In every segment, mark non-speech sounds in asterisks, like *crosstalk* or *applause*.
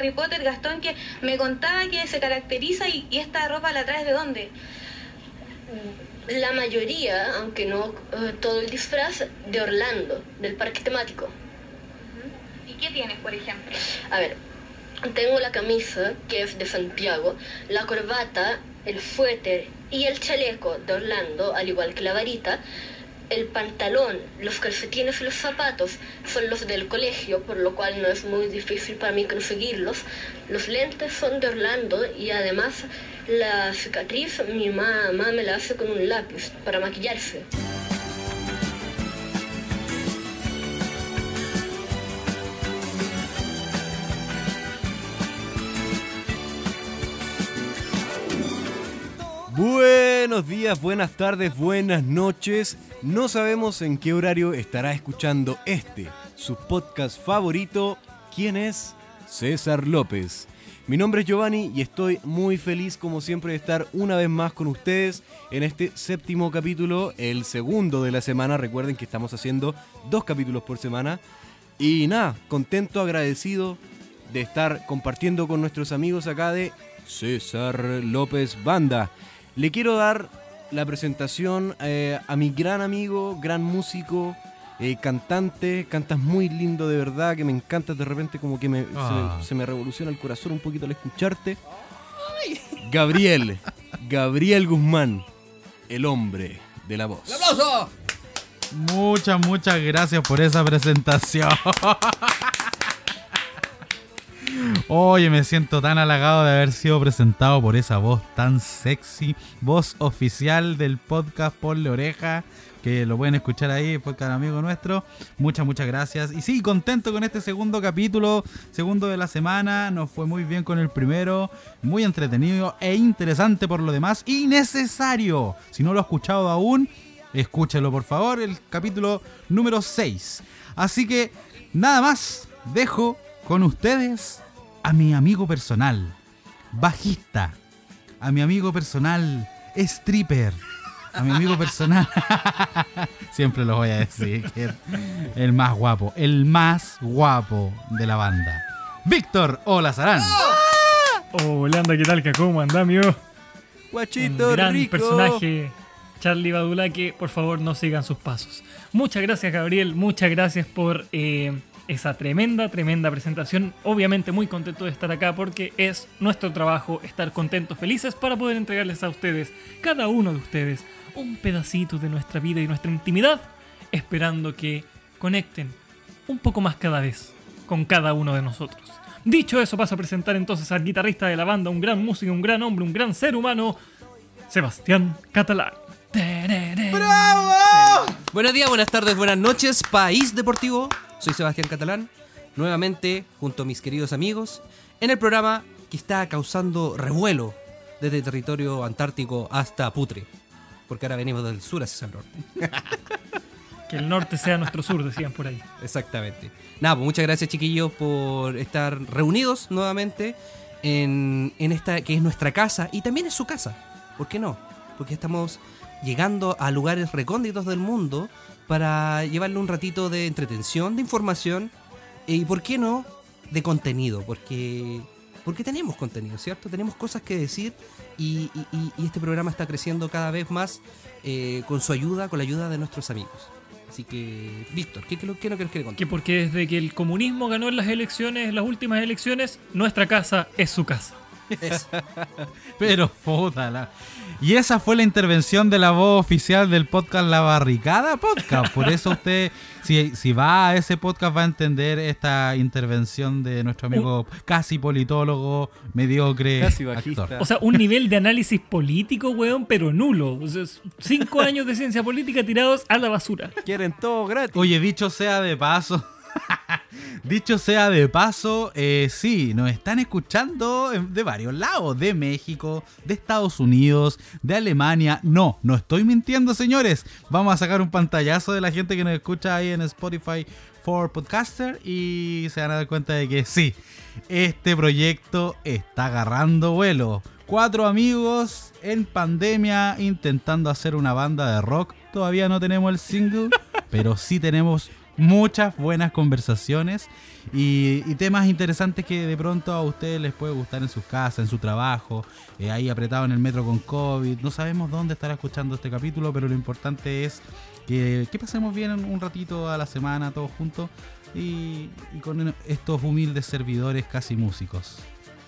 Harry Potter, Gastón, que me contaba que se caracteriza y, y esta ropa la traes de dónde? La mayoría, aunque no eh, todo el disfraz, de Orlando, del parque temático. ¿Y qué tienes, por ejemplo? A ver, tengo la camisa, que es de Santiago, la corbata, el suéter y el chaleco de Orlando, al igual que la varita. El pantalón, los calcetines y los zapatos son los del colegio, por lo cual no es muy difícil para mí conseguirlos. Los lentes son de Orlando y además la cicatriz mi mamá me la hace con un lápiz para maquillarse. Buenos días, buenas tardes, buenas noches. No sabemos en qué horario estará escuchando este, su podcast favorito. ¿Quién es? César López. Mi nombre es Giovanni y estoy muy feliz como siempre de estar una vez más con ustedes en este séptimo capítulo, el segundo de la semana. Recuerden que estamos haciendo dos capítulos por semana. Y nada, contento, agradecido de estar compartiendo con nuestros amigos acá de César López Banda. Le quiero dar la presentación eh, a mi gran amigo, gran músico, eh, cantante, cantas muy lindo de verdad, que me encanta de repente como que me, se, Ah. me, se me revoluciona el corazón un poquito al escucharte. Gabriel, Gabriel Guzmán, el hombre de la voz. Muchas, muchas gracias por esa presentación. *laughs* Oye, me siento tan halagado de haber sido presentado por esa voz tan sexy, voz oficial del podcast Ponle Oreja, que lo pueden escuchar ahí, podcast amigo nuestro. Muchas, muchas gracias. Y sí, contento con este segundo capítulo, segundo de la semana. Nos fue muy bien con el primero, muy entretenido e interesante por lo demás y necesario. Si no lo ha escuchado aún, Escúchelo por favor, el capítulo número 6. Así que nada más, dejo con ustedes a mi amigo personal, bajista, a mi amigo personal, stripper, a mi amigo personal, *laughs* siempre lo voy a decir, que es el más guapo, el más guapo de la banda. Víctor Olazarán. Hola, ¿qué tal? ¿Cómo anda, amigo? Un Guachito gran rico. personaje, Charlie Badulaque. Por favor, no sigan sus pasos. Muchas gracias, Gabriel. Muchas gracias por eh, esa tremenda, tremenda presentación. Obviamente, muy contento de estar acá porque es nuestro trabajo estar contentos, felices para poder entregarles a ustedes, cada uno de ustedes, un pedacito de nuestra vida y nuestra intimidad, esperando que conecten un poco más cada vez con cada uno de nosotros. Dicho eso, paso a presentar entonces al guitarrista de la banda, un gran músico, un gran hombre, un gran ser humano, Sebastián Catalán. Buenos días, buenas tardes, buenas noches, País Deportivo. Soy Sebastián Catalán, nuevamente junto a mis queridos amigos, en el programa que está causando revuelo desde territorio antártico hasta Putre. Porque ahora venimos del sur hacia el norte. *laughs* Que el norte sea nuestro sur, decían por ahí. Exactamente. Nada, pues muchas gracias chiquillos por estar reunidos nuevamente en, en esta que es nuestra casa y también es su casa. ¿Por qué no? Porque estamos llegando a lugares recónditos del mundo para llevarle un ratito de entretención, de información y, ¿por qué no?, de contenido. Porque, porque tenemos contenido, ¿cierto? Tenemos cosas que decir y, y- y- y este programa está creciendo cada vez más eh, con su ayuda, con la ayuda de nuestros amigos. Así que, Víctor, ¿qué, qué, lo- qué no quieres que le conte? Que porque desde que el comunismo ganó en las elecciones, en las últimas elecciones, nuestra casa es su casa. *laughs* Pero puta la- Y esa fue la intervención de la voz oficial del podcast La Barricada Podcast. Por eso usted, si, si va a ese podcast, va a entender esta intervención de nuestro amigo casi politólogo, mediocre. Casi bajista. actor. O sea, un nivel de análisis político, weón, pero nulo. O sea, cinco años de ciencia política tirados a la basura. Quieren todo gratis. Oye, dicho sea de paso. Dicho sea de paso, eh, sí, nos están escuchando de varios lados, de México, de Estados Unidos, de Alemania. No, no estoy mintiendo, señores. Vamos a sacar un pantallazo de la gente que nos escucha ahí en Spotify for Podcaster y se van a dar cuenta de que sí, este proyecto está agarrando vuelo. Cuatro amigos en pandemia intentando hacer una banda de rock. Todavía no tenemos el single, *laughs* pero sí tenemos muchas buenas conversaciones y, y temas interesantes que de pronto a ustedes les puede gustar en sus casas, en su trabajo, eh, ahí apretado en el metro con COVID. No sabemos dónde estará escuchando este capítulo, pero lo importante es que, que pasemos bien un ratito a la semana todos juntos y, y con estos humildes servidores casi músicos.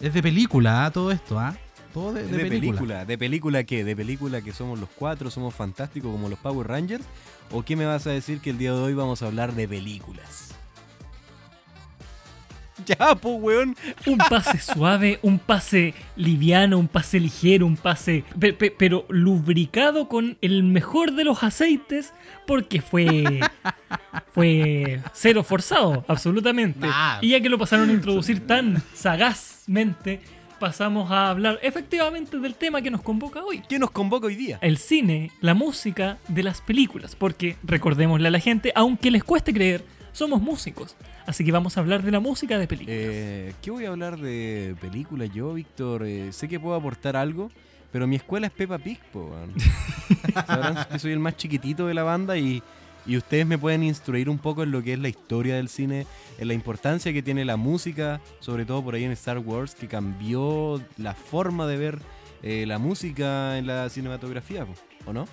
Es de película ¿ah? todo esto, ¿ah? Todo de, De, de película. película. ¿De película qué? ¿De película que somos los cuatro, somos fantásticos como los Power Rangers? ¿O qué me vas a decir que el día de hoy vamos a hablar de películas? *laughs* Ya, pues, weón. Un pase *laughs* suave, un pase liviano, un pase ligero, un pase. pe- pe- pero lubricado con el mejor de los aceites, porque fue. Fue cero forzado, absolutamente. Y ya que lo pasaron a introducir tan sagazmente, pasamos a hablar efectivamente del tema que nos convoca hoy. ¿Qué nos convoca hoy día? El cine, la música de las películas. Porque, recordémosle a la gente, aunque les cueste creer, somos músicos. Así que vamos a hablar de la música de películas. Eh, ¿Qué voy a hablar de películas yo, Víctor? Eh, sé que puedo aportar algo, pero mi escuela es Peppa Pig, po. Sabrán *laughs* que soy el más chiquitito de la banda y, y ustedes me pueden instruir un poco en lo que es la historia del cine, en la importancia que tiene la música, sobre todo por ahí en Star Wars, que cambió la forma de ver eh, la música en la cinematografía, ¿o no?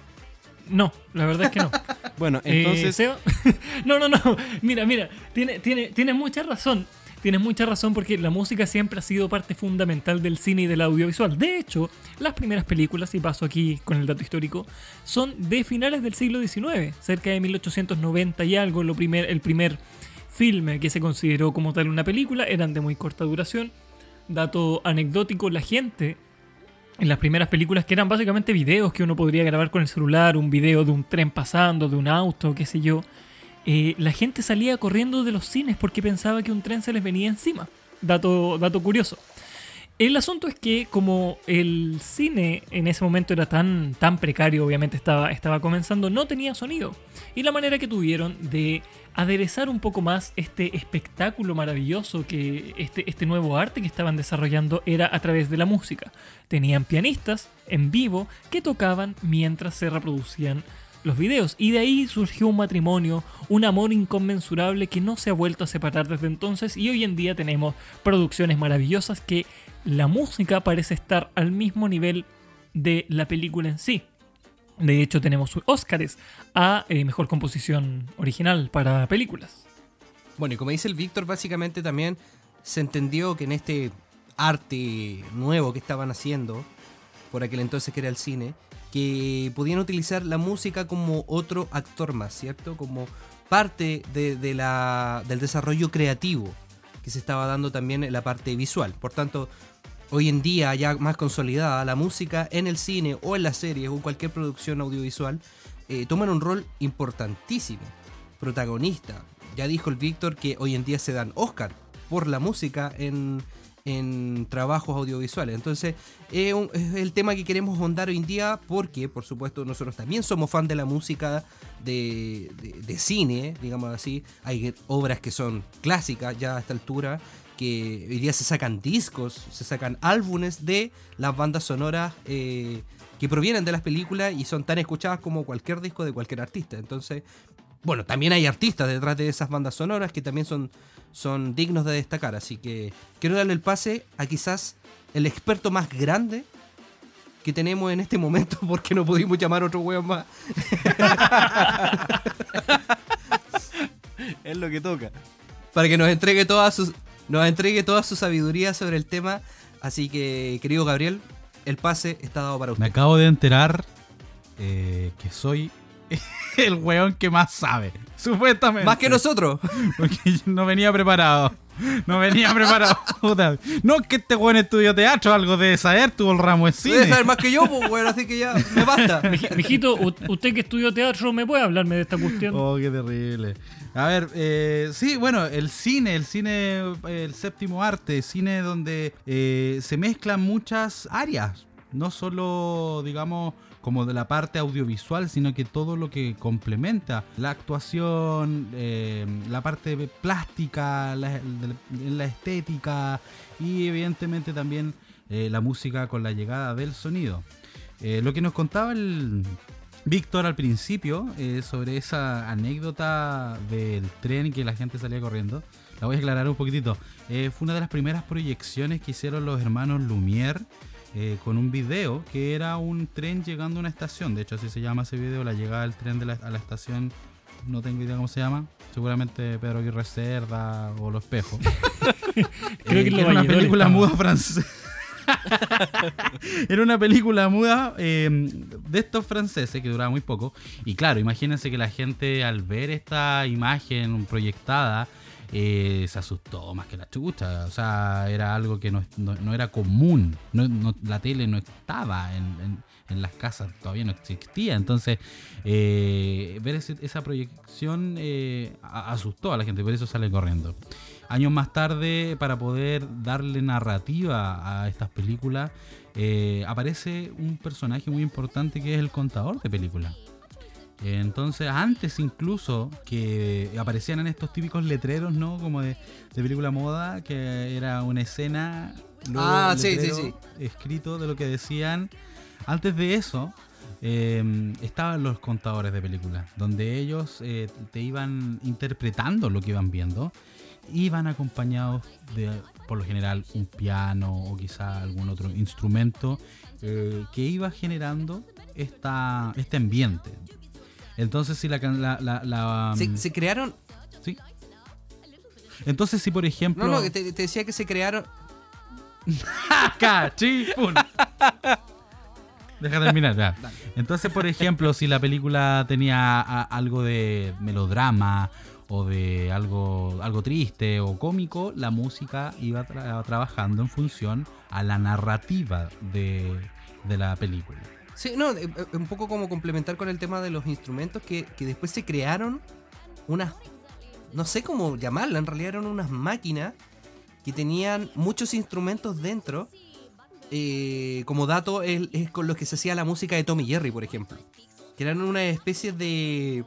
No, la verdad es que no. *laughs* Bueno, Eh, entonces... Seba- *laughs* no, no, no. Mira, mira. Tiene, tiene, tienes mucha razón. Tienes mucha razón porque la música siempre ha sido parte fundamental del cine y del audiovisual. De hecho, las primeras películas, y paso aquí con el dato histórico, son de finales del siglo XIX, cerca de 1890 y algo. Lo primer, el primer filme que se consideró como tal una película eran de muy corta duración. Dato anecdótico, la gente en las primeras películas que eran básicamente videos que uno podría grabar con el celular, un video de un tren pasando, de un auto, qué sé yo, eh, la gente salía corriendo de los cines porque pensaba que un tren se les venía encima. Dato, dato curioso. El asunto es que como el cine en ese momento era tan, tan precario, obviamente estaba, comenzando, no tenía sonido. Y la manera que tuvieron de aderezar un poco más este espectáculo maravilloso que este, este nuevo arte que estaban desarrollando era a través de la música. Tenían pianistas en vivo que tocaban mientras se reproducían los videos. Y de ahí surgió un matrimonio, un amor inconmensurable que no se ha vuelto a separar desde entonces y hoy en día tenemos producciones maravillosas que la música parece estar al mismo nivel de la película en sí. De hecho tenemos Óscares a eh, Mejor Composición Original para películas. Bueno, y como dice el Víctor, básicamente también se entendió que en este arte nuevo que estaban haciendo, por aquel entonces que era el cine, que podían utilizar la música como otro actor más, ¿cierto? Como parte de, la, del desarrollo creativo que se estaba dando también en la parte visual. Por tanto, hoy en día ya más consolidada, la música en el cine o en las series o cualquier producción audiovisual eh, toman un rol importantísimo, protagonista. Ya dijo el Víctor que hoy en día se dan Oscar por la música en, en trabajos audiovisuales. Entonces, es el tema que queremos ahondar hoy en día porque, por supuesto, nosotros también somos fan de la música de, de- de cine, digamos así. Hay obras que son clásicas ya a esta altura, que hoy día se sacan discos, se sacan álbumes de las bandas sonoras eh, que provienen de las películas y son tan escuchadas como cualquier disco de cualquier artista. Entonces, bueno, también hay artistas detrás de esas bandas sonoras que también son, son dignos de destacar. Así que quiero darle el pase a quizás el experto más grande que tenemos en este momento, *laughs* porque no pudimos llamar a otro weón más. *laughs* Es lo que toca. para que nos entregue toda su, nos entregue toda su sabiduría sobre el tema. Así que, querido Gabriel, el pase está dado para Me usted. acabo de enterar eh, que soy *laughs* el weón que más sabe. Supuestamente. Más que nosotros. *laughs* Porque yo no venía preparado. No venía *laughs* preparado. No es que este weón estudió teatro, algo de saber, tuvo el ramo de Debe cine. saber más que yo, pues, weón, así que ya me basta. Miji- Mijito, usted que estudió teatro, ¿me puede hablarme de esta cuestión? Oh, qué terrible. A ver, eh, sí, bueno, el cine, el cine, el séptimo arte, cine donde eh, se mezclan muchas áreas, no solo, digamos, como de la parte audiovisual, sino que todo lo que complementa la actuación, eh, la parte plástica, la, estética y evidentemente también eh, la música con la llegada del sonido. Eh, lo que nos contaba el, Víctor al principio sobre esa anécdota del tren que la gente salía corriendo. La voy a aclarar un poquitito. Fue una de las primeras proyecciones que hicieron los hermanos Lumière eh, con un video que era un tren llegando a una estación. De hecho, así se llama ese video, la llegada del tren de la- a la estación. No tengo idea cómo se llama. Seguramente Pedro Aguirre Cerda o Los Espejos. *laughs* Creo que en Los era una película estaba. muda francesa. *laughs* era una película muda eh, de estos franceses que duraba muy poco. Y claro, imagínense que la gente al ver esta imagen proyectada eh, se asustó más que la chucha. O sea, era algo que no, no- era común. La tele no estaba en, en- en las casas, todavía no existía. Entonces, eh, ver esa proyección eh, asustó a la gente, por eso sale corriendo. Años más tarde, para poder darle narrativa a estas películas, eh, aparece un personaje muy importante que es el contador de películas. Entonces, antes incluso que aparecían en estos típicos letreros, ¿no? Como de, de película moda, que era una escena. Ah, sí, sí. Escrito de lo que decían. Antes de eso, eh, estaban los contadores de películas, donde ellos eh, te iban interpretando lo que iban viendo. Iban acompañados de, por lo general, un piano o quizá algún otro instrumento eh, que iba generando esta, este ambiente. Entonces, si la, la, la- la, Se, se crearon. sí. Entonces, si por ejemplo. No, no, te, te decía que se crearon. *laughs* ¡Cachipún! Deja terminar, ya. Entonces, por ejemplo, si la película tenía a- algo de melodrama o de algo, algo triste o cómico, la música iba tra- trabajando en función a la narrativa de, de la película. Sí, no, eh, eh, un poco como complementar con el tema de los instrumentos que, que después se crearon unas. No sé cómo llamarla, en realidad eran unas máquinas que tenían muchos instrumentos dentro. eh, como dato, es, con los que se hacía la música de Tommy Jerry, por ejemplo. Que eran una especie de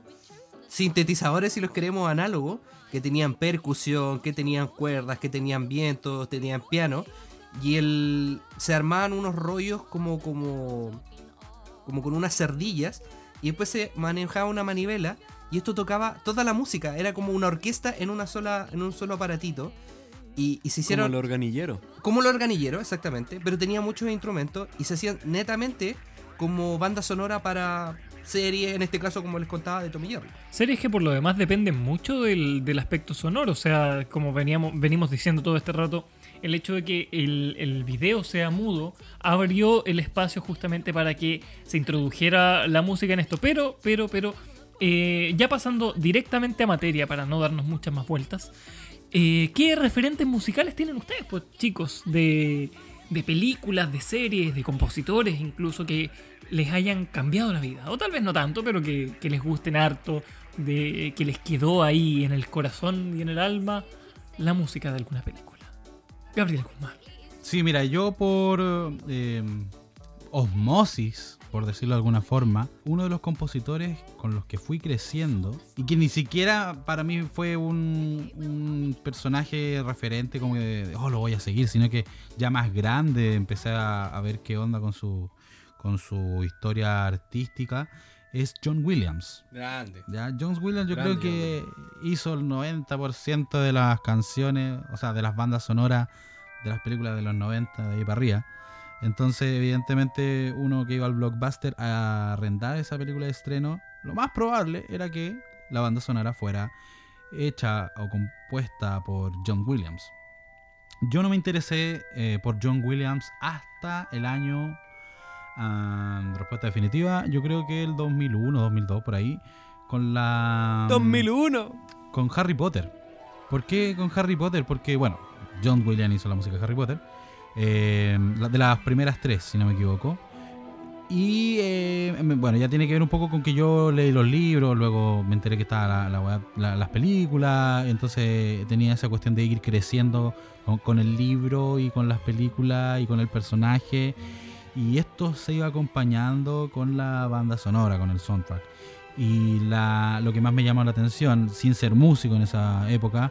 sintetizadores, si los queremos análogos, que tenían percusión, que tenían cuerdas, que tenían vientos, tenían piano. Y el, se armaban unos rollos como, como, como con unas cerdillas. Y después se manejaba una manivela. Y esto tocaba toda la música. Era como una orquesta en, una sola, en un solo aparatito. Y, y se Como hicieron el organillero. como el organillero, exactamente, pero tenía muchos instrumentos y se hacían netamente como banda sonora para series, en este caso como les contaba de Tommy Jerry. Series que por lo demás dependen mucho del, del aspecto sonoro, o sea, como veníamos, venimos diciendo todo este rato, el hecho de que el, el video sea mudo abrió el espacio justamente para que se introdujera la música en esto. Pero, pero, pero, eh, ya pasando directamente a materia para no darnos muchas más vueltas, eh, ¿qué referentes musicales tienen ustedes, pues chicos, de, de películas, de series, de compositores incluso que les hayan cambiado la vida? O tal vez no tanto, pero que, les gusten harto, de que les quedó ahí en el corazón y en el alma la música de alguna película. Gabriel Guzmán. Sí, mira, yo por eh, osmosis, por decirlo de alguna forma, uno de los compositores con los que fui creciendo y que ni siquiera para mí fue un, personaje referente como de, oh, lo voy a seguir, sino que ya más grande empecé a, a ver qué onda con su, con su historia artística, es John Williams. Grande. Ya, John Williams yo Grande creo que hizo el 90% de las canciones, o sea, de las bandas sonoras de las películas de los 90 de ahí para arriba. Entonces, evidentemente, uno que iba al blockbuster a arrendar esa película de estreno, lo más probable era que la banda sonora fuera hecha o compuesta por John Williams. Yo no me interesé eh, por John Williams hasta el año ah, respuesta definitiva, yo creo que el 2001, 2002 por ahí con la 2001. con Harry Potter. ¿Por qué con Harry Potter? Porque bueno, John Williams hizo la música de Harry Potter. eh, de las primeras tres, si no me equivoco. Y eh, me- bueno, ya tiene que ver un poco con que yo leí los libros, luego me enteré que estaban la, la la- las películas, entonces tenía esa cuestión de ir creciendo con, con el libro y con las películas y con el personaje. Y esto se iba acompañando con la banda sonora, con el soundtrack. Y la, lo que más me llamó la atención, sin ser músico en esa época,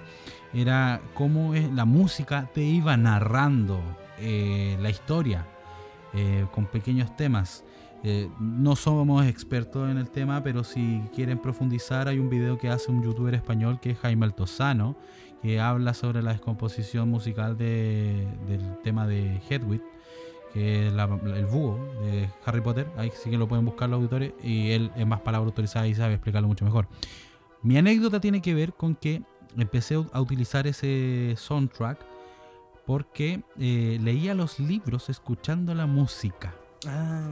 era cómo es, la música te iba narrando eh, la historia eh, con pequeños temas. Eh, no somos expertos en el tema, pero si quieren profundizar, hay un video que hace un youtuber español que es Jaime Altozano, que habla sobre la descomposición musical de- del tema de Hedwig, que es el búho de Harry Potter. Ahí sí que lo pueden buscar los auditores y él es más palabra autorizada y sabe explicarlo mucho mejor. Mi anécdota tiene que ver con que empecé a utilizar ese soundtrack porque eh, leía los libros escuchando la música. Ah,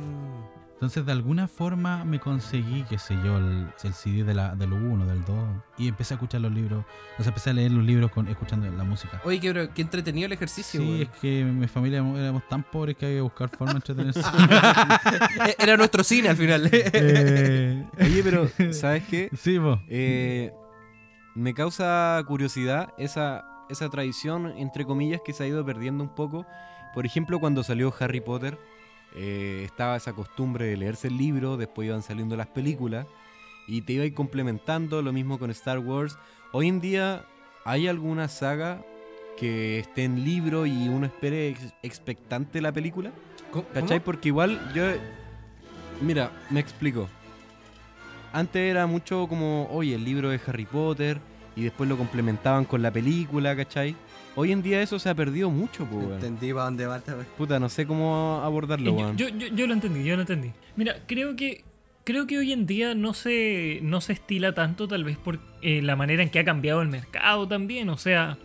Entonces, de alguna forma me conseguí, qué sé yo, el, el CD de la, del 1, del 2, y empecé a escuchar los libros, o sea, empecé a leer los libros con, escuchando la música. Oye, qué, qué entretenido el ejercicio. Sí, es que mi familia éramos tan pobres que había que buscar formas de entretenerse. *laughs* Era nuestro cine al final. *laughs* Eh, Oye, pero, *laughs* ¿sabes qué? sí, vos. Eh, me causa curiosidad esa, esa tradición, entre comillas, que se ha ido perdiendo un poco. Por ejemplo, cuando salió Harry Potter, eh, estaba esa costumbre de leerse el libro, después iban saliendo las películas, y te iba a ir complementando, lo mismo con Star Wars. Hoy en día, ¿hay alguna saga que esté en libro y uno espere ex- expectante la película? ¿Cómo? ¿Cachai? Porque igual yo... Mira, me explico. Antes era mucho como, oye, el libro de Harry Potter y después lo complementaban con la película, ¿cachai? Hoy en día eso se ha perdido mucho, pues, weón. Entendí para dónde va. Puta, no sé cómo abordarlo, weón. yo, yo, yo lo entendí, yo lo entendí. Mira, creo que creo que hoy en día no se no se estila tanto, tal vez por eh, la manera en que ha cambiado el mercado también. O sea,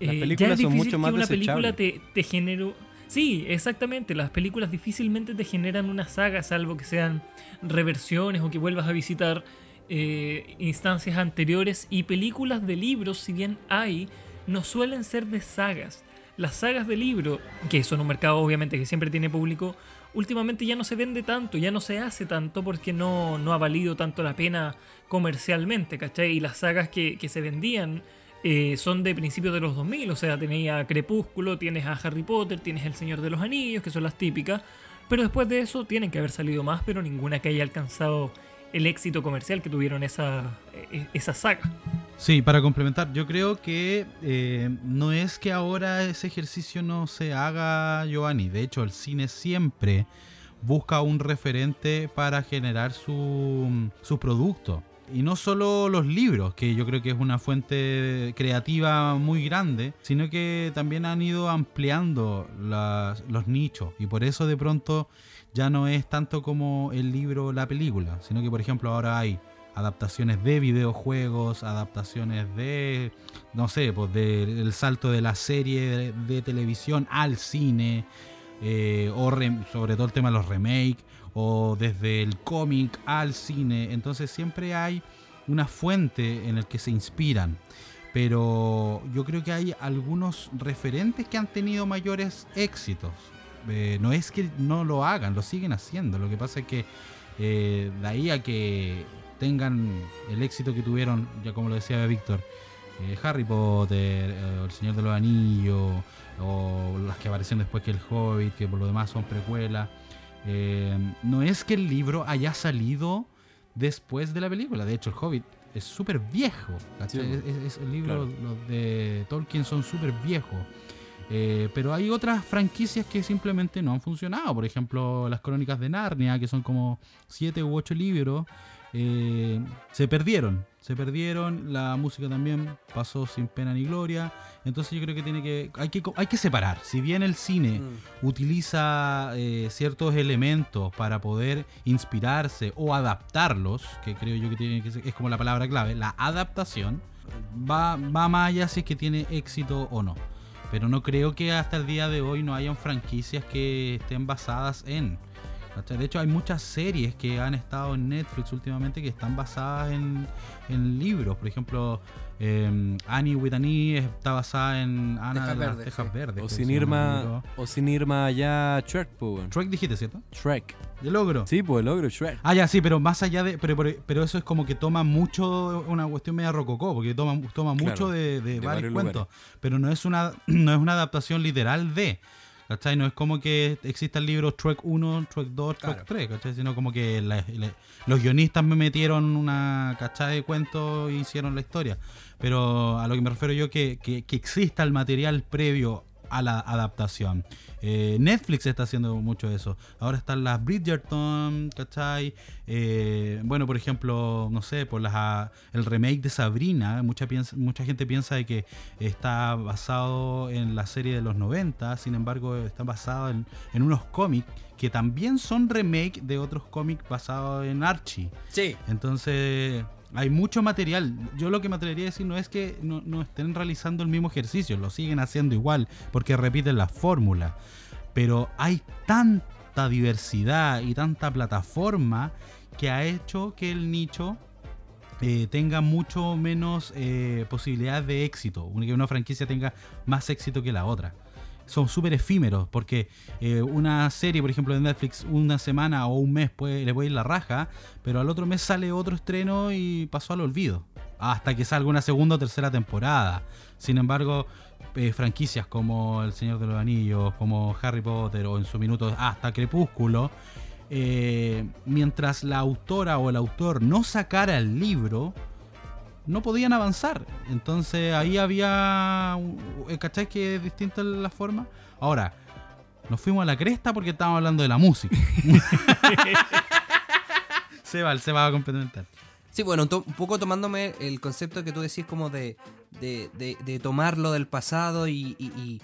Las eh, películas ya es son difícil mucho más que una película te, te genere. Sí, exactamente. Las películas difícilmente te generan una saga, salvo que sean reversiones o que vuelvas a visitar eh, instancias anteriores. Y películas de libros, si bien hay, no suelen ser de sagas. Las sagas de libro, que son un mercado obviamente que siempre tiene público, últimamente ya no se vende tanto, ya no se hace tanto porque no, no ha valido tanto la pena comercialmente, ¿cachai? Y las sagas que, que se vendían eh, son de principios de los 2000, o sea, tenéis a Crepúsculo, tienes a Harry Potter, tienes El Señor de los Anillos, que son las típicas, pero después de eso tienen que haber salido más, pero ninguna que haya alcanzado el éxito comercial que tuvieron esa, eh, esa saga. Sí, para complementar, yo creo que eh, no es que ahora ese ejercicio no se haga, Giovanni. De hecho, el cine siempre busca un referente para generar su, su producto. Y no solo los libros, que yo creo que es una fuente creativa muy grande, sino que también han ido ampliando las- los nichos. Y por eso de pronto ya no es tanto como el libro o la película, sino que por ejemplo ahora hay adaptaciones de videojuegos, adaptaciones de, no sé, pues del salto de la serie de, televisión al cine, eh, o sobre todo el tema de los remakes, o desde el cómic al cine. Entonces siempre hay una fuente en el que se inspiran. Pero yo creo que hay algunos referentes que han tenido mayores éxitos. Eh, no es que no lo hagan, lo siguen haciendo. Lo que pasa es que eh, de ahí a que tengan el éxito que tuvieron, ya como lo decía Víctor, eh, Harry Potter, eh, El Señor de los Anillos, o las que aparecieron después que El Hobbit, que por lo demás son precuelas. no es que el libro haya salido después de la película. De hecho, El Hobbit es súper viejo. Sí, Es- es- es el libro, claro. los de Tolkien son súper viejos. Eh, pero hay otras franquicias que simplemente no han funcionado. Por ejemplo, las crónicas de Narnia, que son como siete u ocho libros, eh, se perdieron. Se perdieron. La música también pasó sin pena ni gloria. Entonces yo creo que tiene que hay que, hay que separar. Si bien el cine Mm. utiliza eh, ciertos elementos para poder inspirarse o adaptarlos, que creo yo que, tiene que ser- es como la palabra clave, la adaptación, va, va más allá si es que tiene éxito o no. Pero no creo que hasta el día de hoy no hayan franquicias que estén basadas en. De hecho, hay muchas series que han estado en Netflix últimamente que están basadas en, en libros. Por ejemplo, eh, Annie with an E está basada en Ana Tejas de las Verdes, Tejas sí. Verdes. O sin irma, libro. o sin irma allá Shrek, pues. Shrek dijiste, ¿cierto? Shrek. De logro. Sí, pues el logro Shrek. Ah, ya, sí, pero más allá de. Pero, pero, pero eso es como que toma mucho. Una cuestión media rococó, porque toma, toma Claro, mucho de, de de varios varios cuentos. Pero no es, una, *clears throat* no es una adaptación literal de. ¿Cachai? No es como que exista el libro Trek 1, Trek 2, Trek Claro. 3, ¿cachai? Sino como que la- la- los guionistas me metieron una cachada de cuentos e hicieron la historia. Pero a lo que me refiero yo que, que, que exista el material previo a la adaptación. Eh, Netflix está haciendo mucho eso. Ahora están las Bridgerton, ¿cachai? Eh, bueno, por ejemplo, no sé, por las, ah, el remake de Sabrina. Mucha, piensa, mucha gente piensa de que está basado en la serie de los 90, sin embargo, está basado en, en unos cómics que también son remake de otros cómics basados en Archie. Sí. Entonces, hay mucho material. Yo lo que me atrevería a decir no es que no, no estén realizando el mismo ejercicio, lo siguen haciendo igual, porque repiten la fórmula. Pero hay tanta diversidad y tanta plataforma que ha hecho que el nicho eh, tenga mucho menos eh, posibilidades de éxito, que una franquicia tenga más éxito que la otra. Son súper efímeros, porque eh, una serie, por ejemplo, de Netflix, una semana o un mes puede, le puede ir la raja, pero al otro mes sale otro estreno y pasó al olvido. Hasta que salga una segunda o tercera temporada. Sin embargo, eh, franquicias como El Señor de los Anillos, como Harry Potter o en su minuto hasta Crepúsculo, eh, mientras la autora o el autor no sacara el libro, no podían avanzar. Entonces ahí había. un- eh, ¿Cachai que es distinta la forma? Ahora, nos fuimos a la cresta porque estábamos hablando de la música. *laughs* se va, se va a complementar. Sí, bueno, un, poco tomándome el concepto que tú decís como de, de, de- de tomarlo del pasado y, y- y-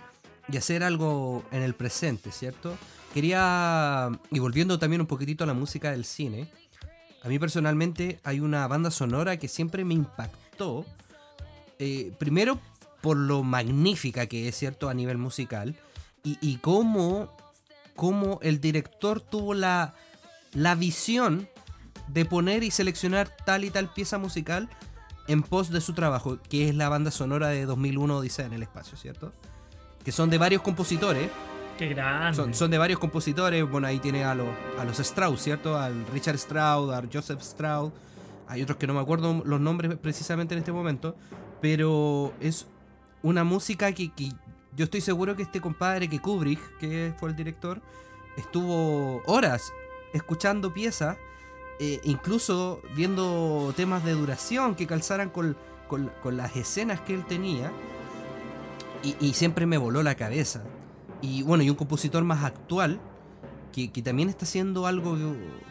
y hacer algo en el presente, ¿cierto? Quería, y volviendo también un poquitito a la música del cine, a mí personalmente hay una banda sonora que siempre me impactó, eh, primero por lo magnífica que es, ¿cierto? A nivel musical, y, cómo, cómo el director tuvo la, la visión de poner y seleccionar tal y tal pieza musical en pos de su trabajo, que es la banda sonora de 2001 Odisea en el espacio, ¿cierto? Que son de varios compositores, Qué grande. son, son de varios compositores, bueno, ahí tiene a, los a los Strauss, ¿cierto? Al Richard Strauss, a Joseph Strauss, hay otros que no me acuerdo los nombres precisamente en este momento, pero es una música que, que yo estoy seguro que este compadre, que Kubrick, que fue el director, estuvo horas escuchando piezas, eh, incluso viendo temas de duración que calzaran con, con- con las escenas que él tenía, y, y siempre me voló la cabeza. Y bueno, y un compositor más actual, que, que también está haciendo algo,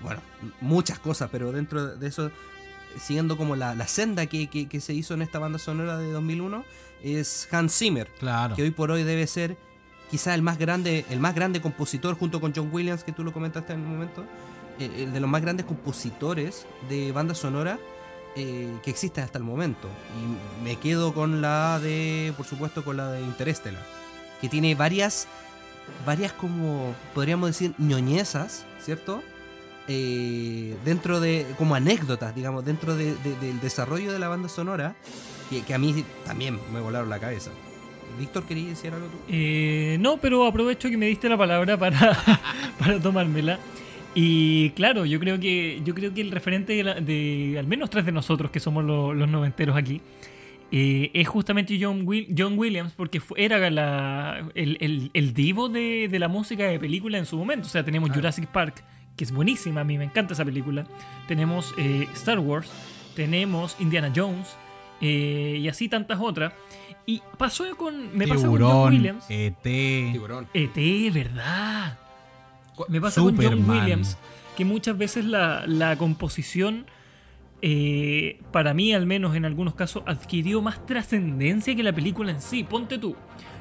bueno, muchas cosas, pero dentro de eso, siguiendo como la, la senda que, que- que se hizo en esta banda sonora de 2001, es Hans Zimmer Claro. que hoy por hoy debe ser quizá el más grande, el más grande compositor junto con John Williams, que tú lo comentaste en un momento, eh, el de los más grandes compositores de banda sonora eh, que existe hasta el momento. Y me quedo con la de, por supuesto, con la de Interstellar, que tiene varias, varias como, podríamos decir, ñoñezas, ¿cierto? Eh, dentro de, como anécdotas, digamos, dentro de- de- del desarrollo de la banda sonora, que, a mí también me volaron la cabeza. Víctor, ¿querías decir algo tú? Eh, no, pero aprovecho que me diste la palabra para, *laughs* para tomármela. Y claro, yo creo que yo creo que el referente de, la- de al menos tres de nosotros que somos lo- los noventeros aquí eh, es justamente John, Will- John Williams porque fue- era la- el, el- el divo de, de la música de película en su momento. O sea, tenemos Jurassic Park, que es buenísima, a mí me encanta esa película. Tenemos eh, Star Wars, tenemos Indiana Jones eh, y así tantas otras. Y pasó con me pasa con John Williams. ET. Tiburón. ET, ¿verdad? Me pasa con John Superman. Williams que muchas veces la, la composición, eh, para mí al menos en algunos casos, adquirió más trascendencia que la película en sí. Ponte tú.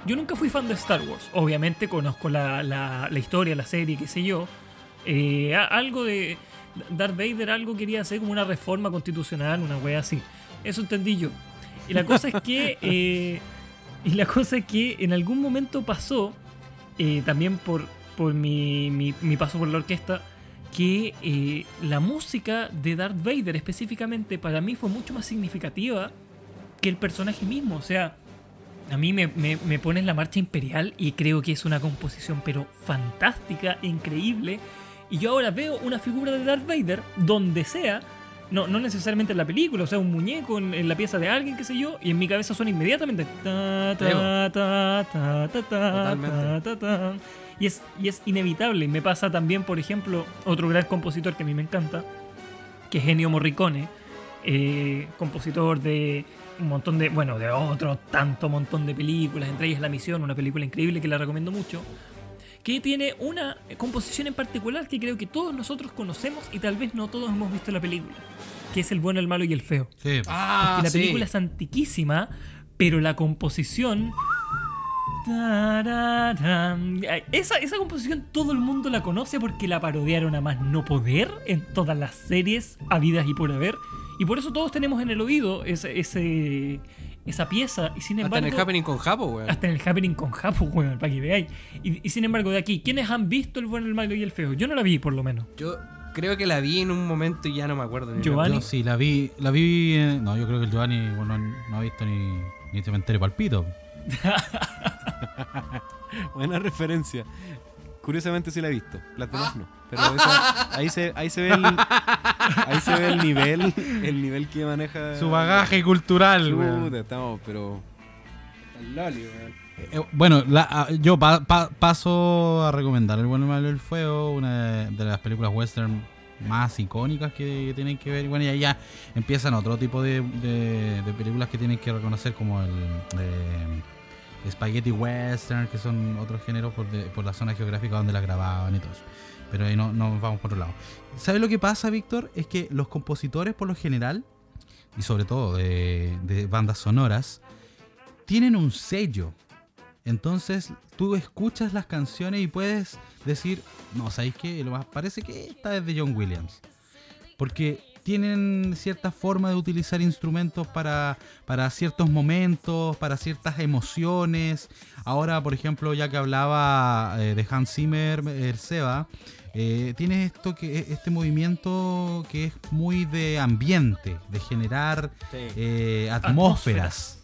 Yo nunca fui fan de Star Wars. Obviamente conozco la, la- la historia, la serie, qué sé yo. Eh, algo de Darth Vader, algo quería hacer como una reforma constitucional, una wea así. Eso entendí yo. Y la cosa es que... *laughs* eh, y la cosa es que en algún momento pasó, también por, por mi, mi- mi paso por la orquesta, que eh, la música de Darth Vader específicamente para mí fue mucho más significativa que el personaje mismo. O sea, a mí me, me, me pones la marcha imperial y creo que es una composición pero fantástica, increíble. Y yo ahora veo una figura de Darth Vader donde sea, no, no necesariamente en la película, o sea, un muñeco en, en la pieza de alguien, qué sé yo, y en mi cabeza suena inmediatamente. ta, ta, ta, Y es, y es inevitable. Me pasa también, por ejemplo, otro gran compositor que a mí me encanta, que es Ennio Morricone, eh, compositor de un montón de, bueno, de otro tanto montón de películas, entre ellas La Misión, una película increíble que la recomiendo mucho, que tiene una composición en particular que creo que todos nosotros conocemos y tal vez no todos hemos visto la película, que es El bueno, el malo y el feo. Sí. Ah, Porque la sí. película es antiquísima, pero la composición. Esa, esa composición todo el mundo la conoce porque la parodiaron a más no poder en todas las series habidas y por haber. Y por eso todos tenemos en el oído ese, ese- esa pieza. Y sin Hasta embargo. en el Happening con Japo, weón. Hasta en el Happening con Japo, weón, para que veáis. Y, y sin embargo, de aquí, ¿quiénes han visto el bueno, el malo y el feo? Yo no la vi, por lo menos. Yo creo que la vi en un momento y ya no me acuerdo. ni Giovanni. Yo sí, la vi, la vi, eh, no, yo creo que el Giovanni bueno, no ha visto ni, ni Cementerio Palpito. *laughs* Buena referencia. Curiosamente sí la he visto, las demás no. Pero esa- ahí, se, ahí se ve el ahí se ve el nivel, el nivel que maneja Su bagaje cultural, estamos, pero loli. Eh, bueno, la- ah, yo pa- pa- paso a recomendar El bueno, el malo y el feo, una de, de las películas western más icónicas que, tienen que ver. Bueno, y ahí ya empiezan otro tipo de, películas que tienen que reconocer como el spaghetti western, que son otros géneros por, por la zona geográfica donde las grababan y todo eso. Pero ahí no, no vamos por otro lado. ¿Sabes lo que pasa, Víctor? Es que los compositores, por lo general, y sobre todo de bandas sonoras, tienen un sello. Entonces tú escuchas las canciones y puedes decir, no, ¿sabéis qué? Lo más parece que esta es de John Williams. Porque tienen cierta forma de utilizar instrumentos para, para ciertos momentos, para ciertas emociones. Ahora, por ejemplo, ya que hablaba eh, de Hans Zimmer, el Seba, eh, tiene esto que este movimiento que es muy de ambiente, de generar eh, atmósferas.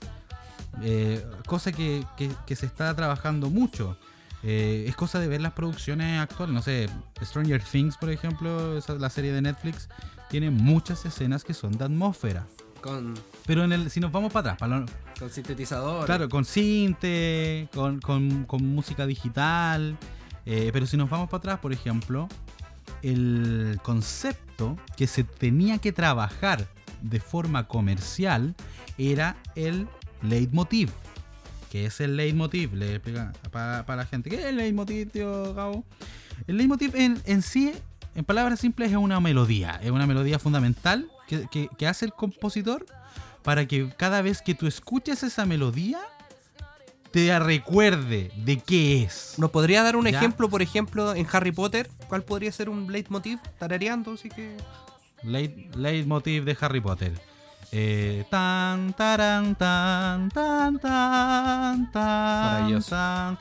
Eh, cosa que, que- que se está trabajando mucho. Eh, es cosa de ver las producciones actuales. No sé, Stranger Things, por ejemplo, esa, la serie de Netflix, tiene muchas escenas que son de atmósfera. Con, Pero en el, si nos vamos para atrás, para lo- con sintetizador. claro, con cinte, con, con- con música digital. eh, pero si nos vamos para atrás, por ejemplo, el concepto que se tenía que trabajar de forma comercial era el leitmotiv. ¿Qué es el leitmotiv? Le explica para, para la gente. ¿Qué es el leitmotiv, tío Gabo? El leitmotiv en, en sí, en palabras simples, es una melodía. Es una melodía fundamental que, que- que hace el compositor para que cada vez que tú escuches esa melodía, te recuerde de qué es. ¿Nos podría dar un Ya. ejemplo, por ejemplo, en Harry Potter? ¿Cuál podría ser un leitmotiv? Tarareando, así que. Leit, leitmotiv de Harry Potter. Eh, tan, taran, tan, tan, tan, tan. Maravilloso. tan.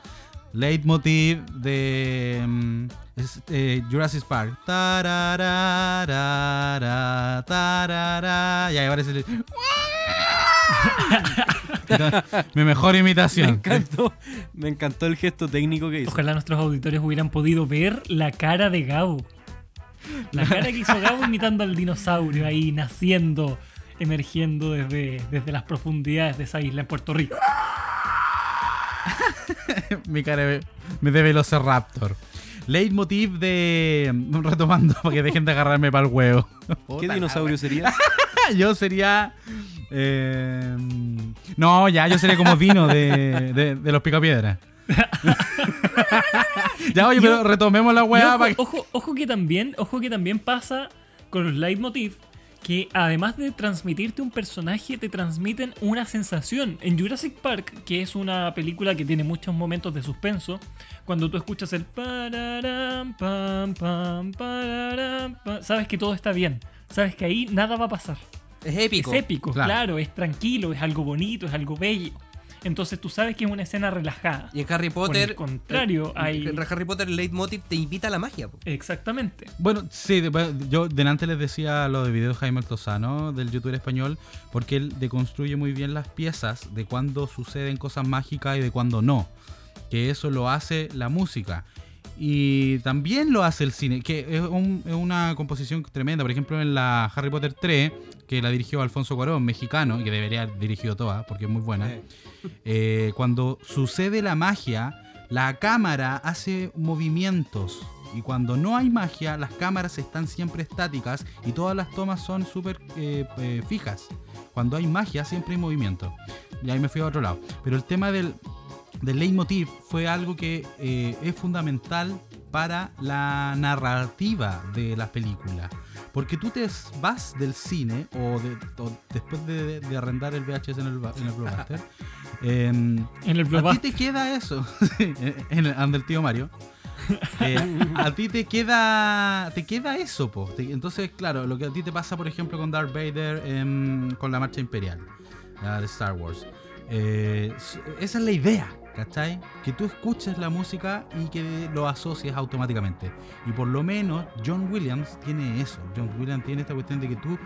Leitmotiv de mm, es, eh, Jurassic Park. Tarararara, tarara. Y ahí aparece el... *laughs* Mi mejor Me imitación. encantó, me encantó el gesto técnico que hizo. Ojalá nuestros auditores hubieran podido ver la cara de Gabo. La cara que hizo Gabo imitando al dinosaurio ahí naciendo, emergiendo desde, desde las profundidades de esa isla en Puerto Rico. *laughs* Mi cara me de Velociraptor. Leitmotiv de. *laughs* Retomando, para que dejen de agarrarme para el huevo. ¿Qué dinosaurio sería? *laughs* Yo sería. eh, no, ya, yo sería como Dino de, de, de los Picapiedras. ya, oye, pero retomemos la weá ojo, que- ojo, ojo que también, ojo que también pasa con los leitmotiv que además de transmitirte un personaje, te transmiten una sensación. En Jurassic Park, que es una película que tiene muchos momentos de suspenso, cuando tú escuchas el pararam, pam, pam, pararam, pam, sabes que todo está bien. Sabes que ahí nada va a pasar. Es épico. Es épico, Claro. claro, es tranquilo, es algo bonito, es algo bello. Entonces tú sabes que es una escena relajada. Y en Harry Por Potter. el contrario, eh, hay- En Harry Potter, el leitmotiv te invita a la magia. po. Exactamente. Bueno, sí, de- yo delante les decía lo de video Jaime Altozano, del youtuber español, porque él deconstruye muy bien las piezas de cuando suceden cosas mágicas y de cuando no. Que eso lo hace la música. Y también lo hace el cine, que es, un- es una composición tremenda. Por ejemplo, en la Harry Potter 3, que la dirigió Alfonso Cuarón, mexicano, y que debería haber dirigido toda, porque es muy buena. *laughs* Eh, cuando sucede la magia, la cámara hace movimientos Y cuando no hay magia, las cámaras están siempre estáticas y todas las tomas son súper eh, eh, fijas. Cuando hay magia, siempre hay movimiento. Y ahí me fui a otro lado. Pero el tema del, del leitmotiv fue algo que eh, es fundamental para la narrativa de la película. Porque tú te vas del cine o, de- o después de, de arrendar el VHS en el, en el Blockbuster, *laughs* em, En el a ti te queda eso. *laughs* en el tío Mario. Eh, a ti te queda te queda eso, po. Entonces, claro, lo que a ti te pasa, por ejemplo, con Darth Vader em, con la marcha imperial de Star Wars. Eh, esa es la idea, ¿cachai? Que tú escuches la música y que lo asocies automáticamente. Y por lo menos John Williams tiene eso. John Williams tiene esta cuestión de que tú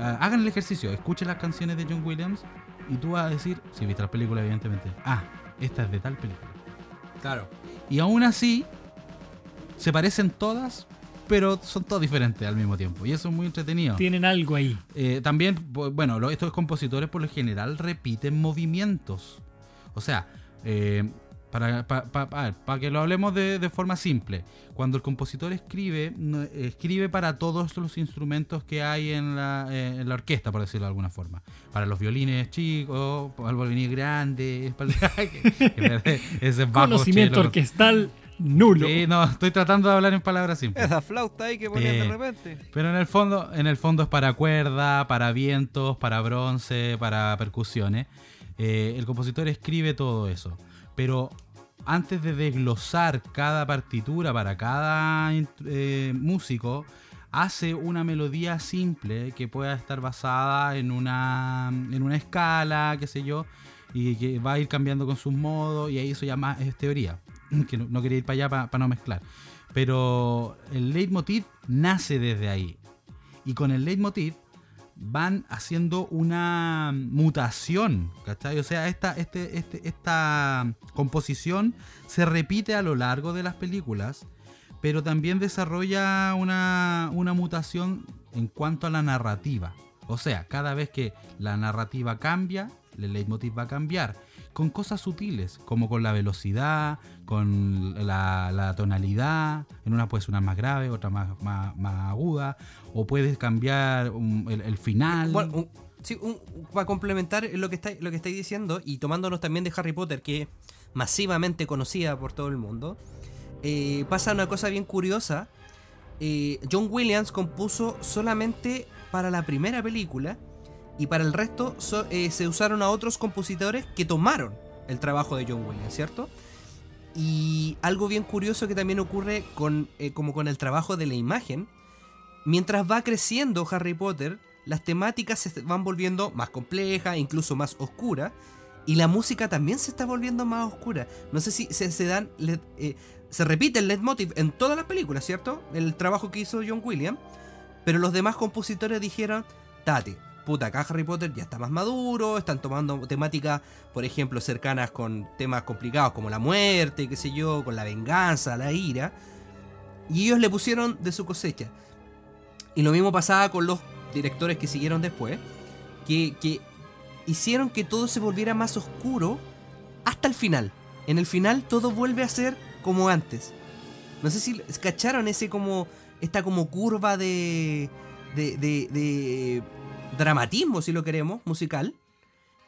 ah, hagan el ejercicio, escuchen las canciones de John Williams y tú vas a decir, si viste la película, evidentemente, ah, esta es de tal película. Claro. Y aún así, se parecen todas, pero son todas diferentes al mismo tiempo. Y eso es muy entretenido. Tienen algo ahí. Eh, también, bu- bueno, estos compositores por lo general repiten movimientos. O sea, eh, para, pa- pa- para que lo hablemos de, de forma simple, cuando el compositor escribe, escribe para todos los instrumentos que hay en la, eh, en la orquesta, por decirlo de alguna forma. Para los violines chicos, para el violín grande, para el- *laughs* ese bajo Conocimiento chelo. orquestal nulo. Sí, no, estoy tratando de hablar en palabras simples. Esa flauta ahí que ponían Eh, de repente. Pero en el fondo, en el fondo es para cuerda, para vientos, para bronce, para percusiones. Eh, el compositor escribe todo eso. Pero antes de desglosar cada partitura para cada eh, músico, hace una melodía simple que pueda estar basada en una, en una escala, qué sé yo, y que va a ir cambiando con sus modos, y ahí eso ya más es teoría, *clears throat* que no, no quería ir para allá para no mezclar. Pero el leitmotiv nace desde ahí. Y con el leitmotiv van haciendo una mutación, ¿cachai? O sea, esta, este, este- esta composición se repite a lo largo de las películas, pero también desarrolla una, una mutación en cuanto a la narrativa. O sea, cada vez que la narrativa cambia, el leitmotiv va a cambiar. Con cosas sutiles, como con la velocidad, con la, la tonalidad. En una puede sonar más grave, otra más, más, más aguda. O puedes cambiar el, el final. Bueno, un- sí, un- para complementar lo que estáis lo que estáis diciendo y tomándonos también de Harry Potter, que es masivamente conocida por todo el mundo, eh, pasa una cosa bien curiosa. Eh, John Williams compuso solamente para la primera película y para el resto eh, se usaron a otros compositores que tomaron el trabajo de John Williams, ¿cierto? Y algo bien curioso que también ocurre con, eh, como con el trabajo de la imagen, mientras va creciendo Harry Potter, las temáticas se van volviendo más complejas, incluso más oscuras, y la música también se está volviendo más oscura. No sé si se, dan, eh, se repite el leitmotiv en todas las películas, ¿cierto? El trabajo que hizo John Williams, pero los demás compositores dijeron, Tati, puta, acá Harry Potter ya está más maduro, están tomando temáticas, por ejemplo, cercanas con temas complicados como la muerte, qué sé yo, con la venganza, la ira, y ellos le pusieron de su cosecha. Y lo mismo pasaba con los directores que siguieron después, que, hicieron que todo se volviera más oscuro hasta el final. En el final todo vuelve a ser como antes. No sé si cacharon ese como. esta como curva de. de. de, de dramatismo, si lo queremos, musical.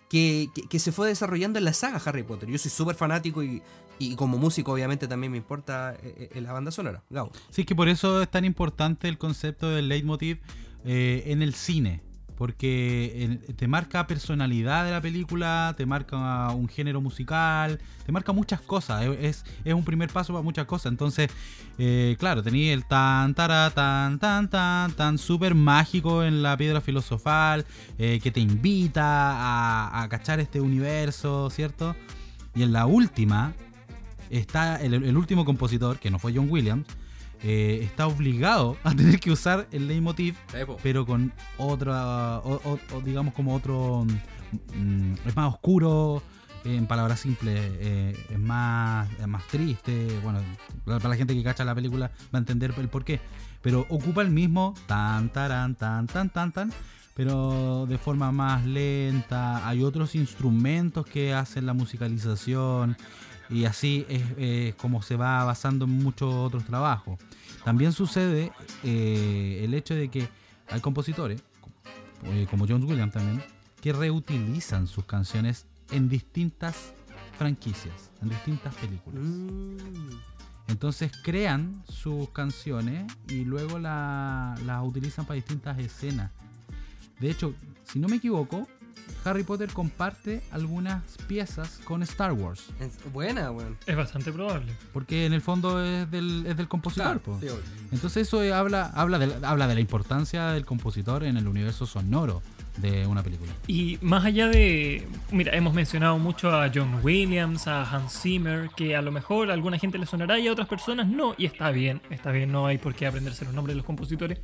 Que, que- se fue desarrollando en la saga Harry Potter. Yo soy súper fanático y, y como músico, obviamente, también me importa eh, eh, la banda sonora. Gabo. Sí, es que por eso es tan importante el concepto del leitmotiv eh, en el cine. Porque te marca personalidad de la película, te marca un género musical, te marca muchas cosas. Es, es- un primer paso para muchas cosas. Entonces, eh, claro, tenía el tan, tara, tan, tan, tan, tan súper mágico en la piedra filosofal, eh, que te invita a, a cachar este universo, ¿cierto? Y en la última, está el último compositor, que no fue John Williams, eh, está obligado a tener que usar el leitmotiv, pero con otra, o- o- o digamos como otro, mm, es más oscuro, en palabras simples, eh, es más, es más triste, bueno, para la gente que cacha la película va a entender el por qué, pero ocupa el mismo tan, taran, tan, tan, tan, tan, pero de forma más lenta, hay otros instrumentos que hacen la musicalización, Y así es eh, como se va basando en muchos otros trabajos. También sucede eh, el hecho de que hay compositores, eh, como John Williams también, que reutilizan sus canciones en distintas franquicias, en distintas películas. Mm. Entonces crean sus canciones y luego la- las utilizan para distintas escenas. De hecho, si no me equivoco, Harry Potter comparte algunas piezas con Star Wars. Es buena, weón. Es bastante probable. Porque en el fondo es del, es del compositor. Claro, obvio. Entonces eso eh, habla, habla, de, la- habla de la importancia del compositor en el universo sonoro de una película. Y más allá de. Mira, hemos mencionado mucho a John Williams, a Hans Zimmer, que a lo mejor a alguna gente le sonará y a otras personas no, y está bien, está bien, no hay por qué aprenderse los nombres de los compositores.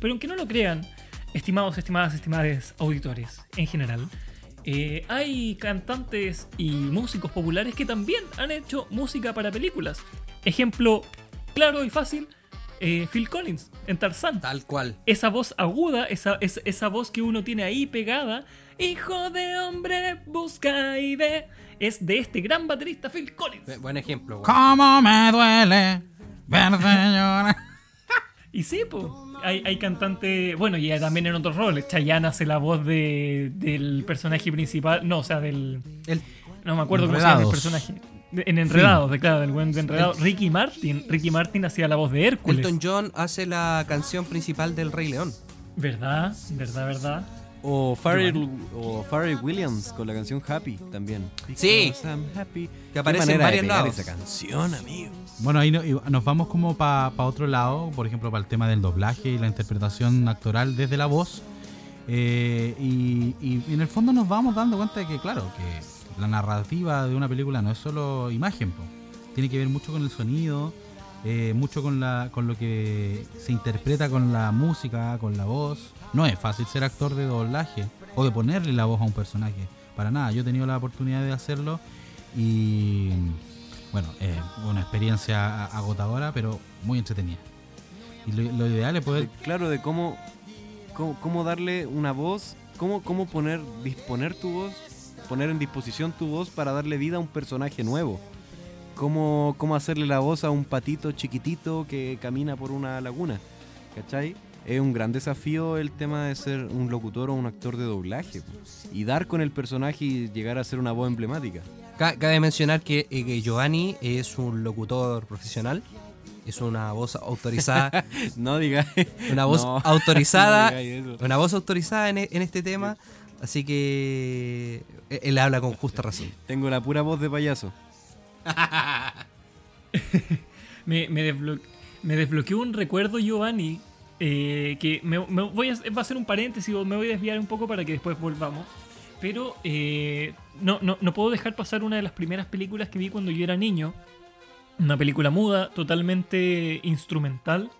Pero aunque no lo crean, estimados, estimadas, estimadas auditores en general, eh, hay cantantes y músicos populares que también han hecho música para películas. Ejemplo claro y fácil: eh, Phil Collins en Tarzán Tal cual. esa voz aguda, esa, es- esa voz que uno tiene ahí pegada, hijo de hombre, busca y ve, es de este gran baterista Phil Collins. Bu- Buen ejemplo, weón. ¿Cómo me duele verte llorar? Y sí, po, hay, hay cantante, bueno, y también en otros roles, Chayanne hace la voz de, del personaje principal, no, o sea, del... El- No me acuerdo cómo se llama el personaje. De- en Enredados, de, claro, del buen de Enredados. Ricky Martin, Ricky Martin hacía la voz de Hércules. Elton John hace la canción principal del Rey León. ¿Verdad? ¿Verdad, verdad? O Pharrell, o Pharrell Williams con la canción Happy también. Sí. I'm happy. Que aparece Qué en manera de varios pegar lados. esa canción, amigo. Bueno, ahí no- nos vamos como para otro lado, por ejemplo, para el tema del doblaje y la interpretación actoral desde la voz. Eh, y, y en el fondo nos vamos dando cuenta de que, claro, que la narrativa de una película no es solo imagen, po. tiene que ver mucho con el sonido, eh, mucho con, la, con lo que se interpreta con la música, con la voz. No es fácil ser actor de doblaje o de ponerle la voz a un personaje, para nada. Yo he tenido la oportunidad de hacerlo y bueno, una experiencia agotadora, pero muy entretenida. Y lo, ideal es poder... De- claro, de cómo, cómo, cómo darle una voz, cómo, cómo poner, disponer tu voz, poner en disposición tu voz para darle vida a un personaje nuevo. Cómo, cómo hacerle la voz a un patito chiquitito que camina por una laguna. ¿Cachai? Es un gran desafío el tema de ser un locutor o un actor de doblaje. Y dar con el personaje y llegar a ser una voz emblemática. Ca- Cabe mencionar que, eh, que Giovanni es un locutor profesional. Es una voz autorizada. *laughs* No digas. *laughs* Una voz no, *laughs* autorizada. no una voz autorizada en, en este tema. Así que eh, él habla con justa razón. Tengo la pura voz de payaso. Me, me, me desbloqueó un recuerdo, Giovanni, eh, que me, voy a, va a ser un paréntesis me voy a desviar un poco para que después volvamos. Pero eh, no, no, no puedo dejar pasar una de las primeras películas que vi cuando yo era niño. Una película muda, totalmente instrumental.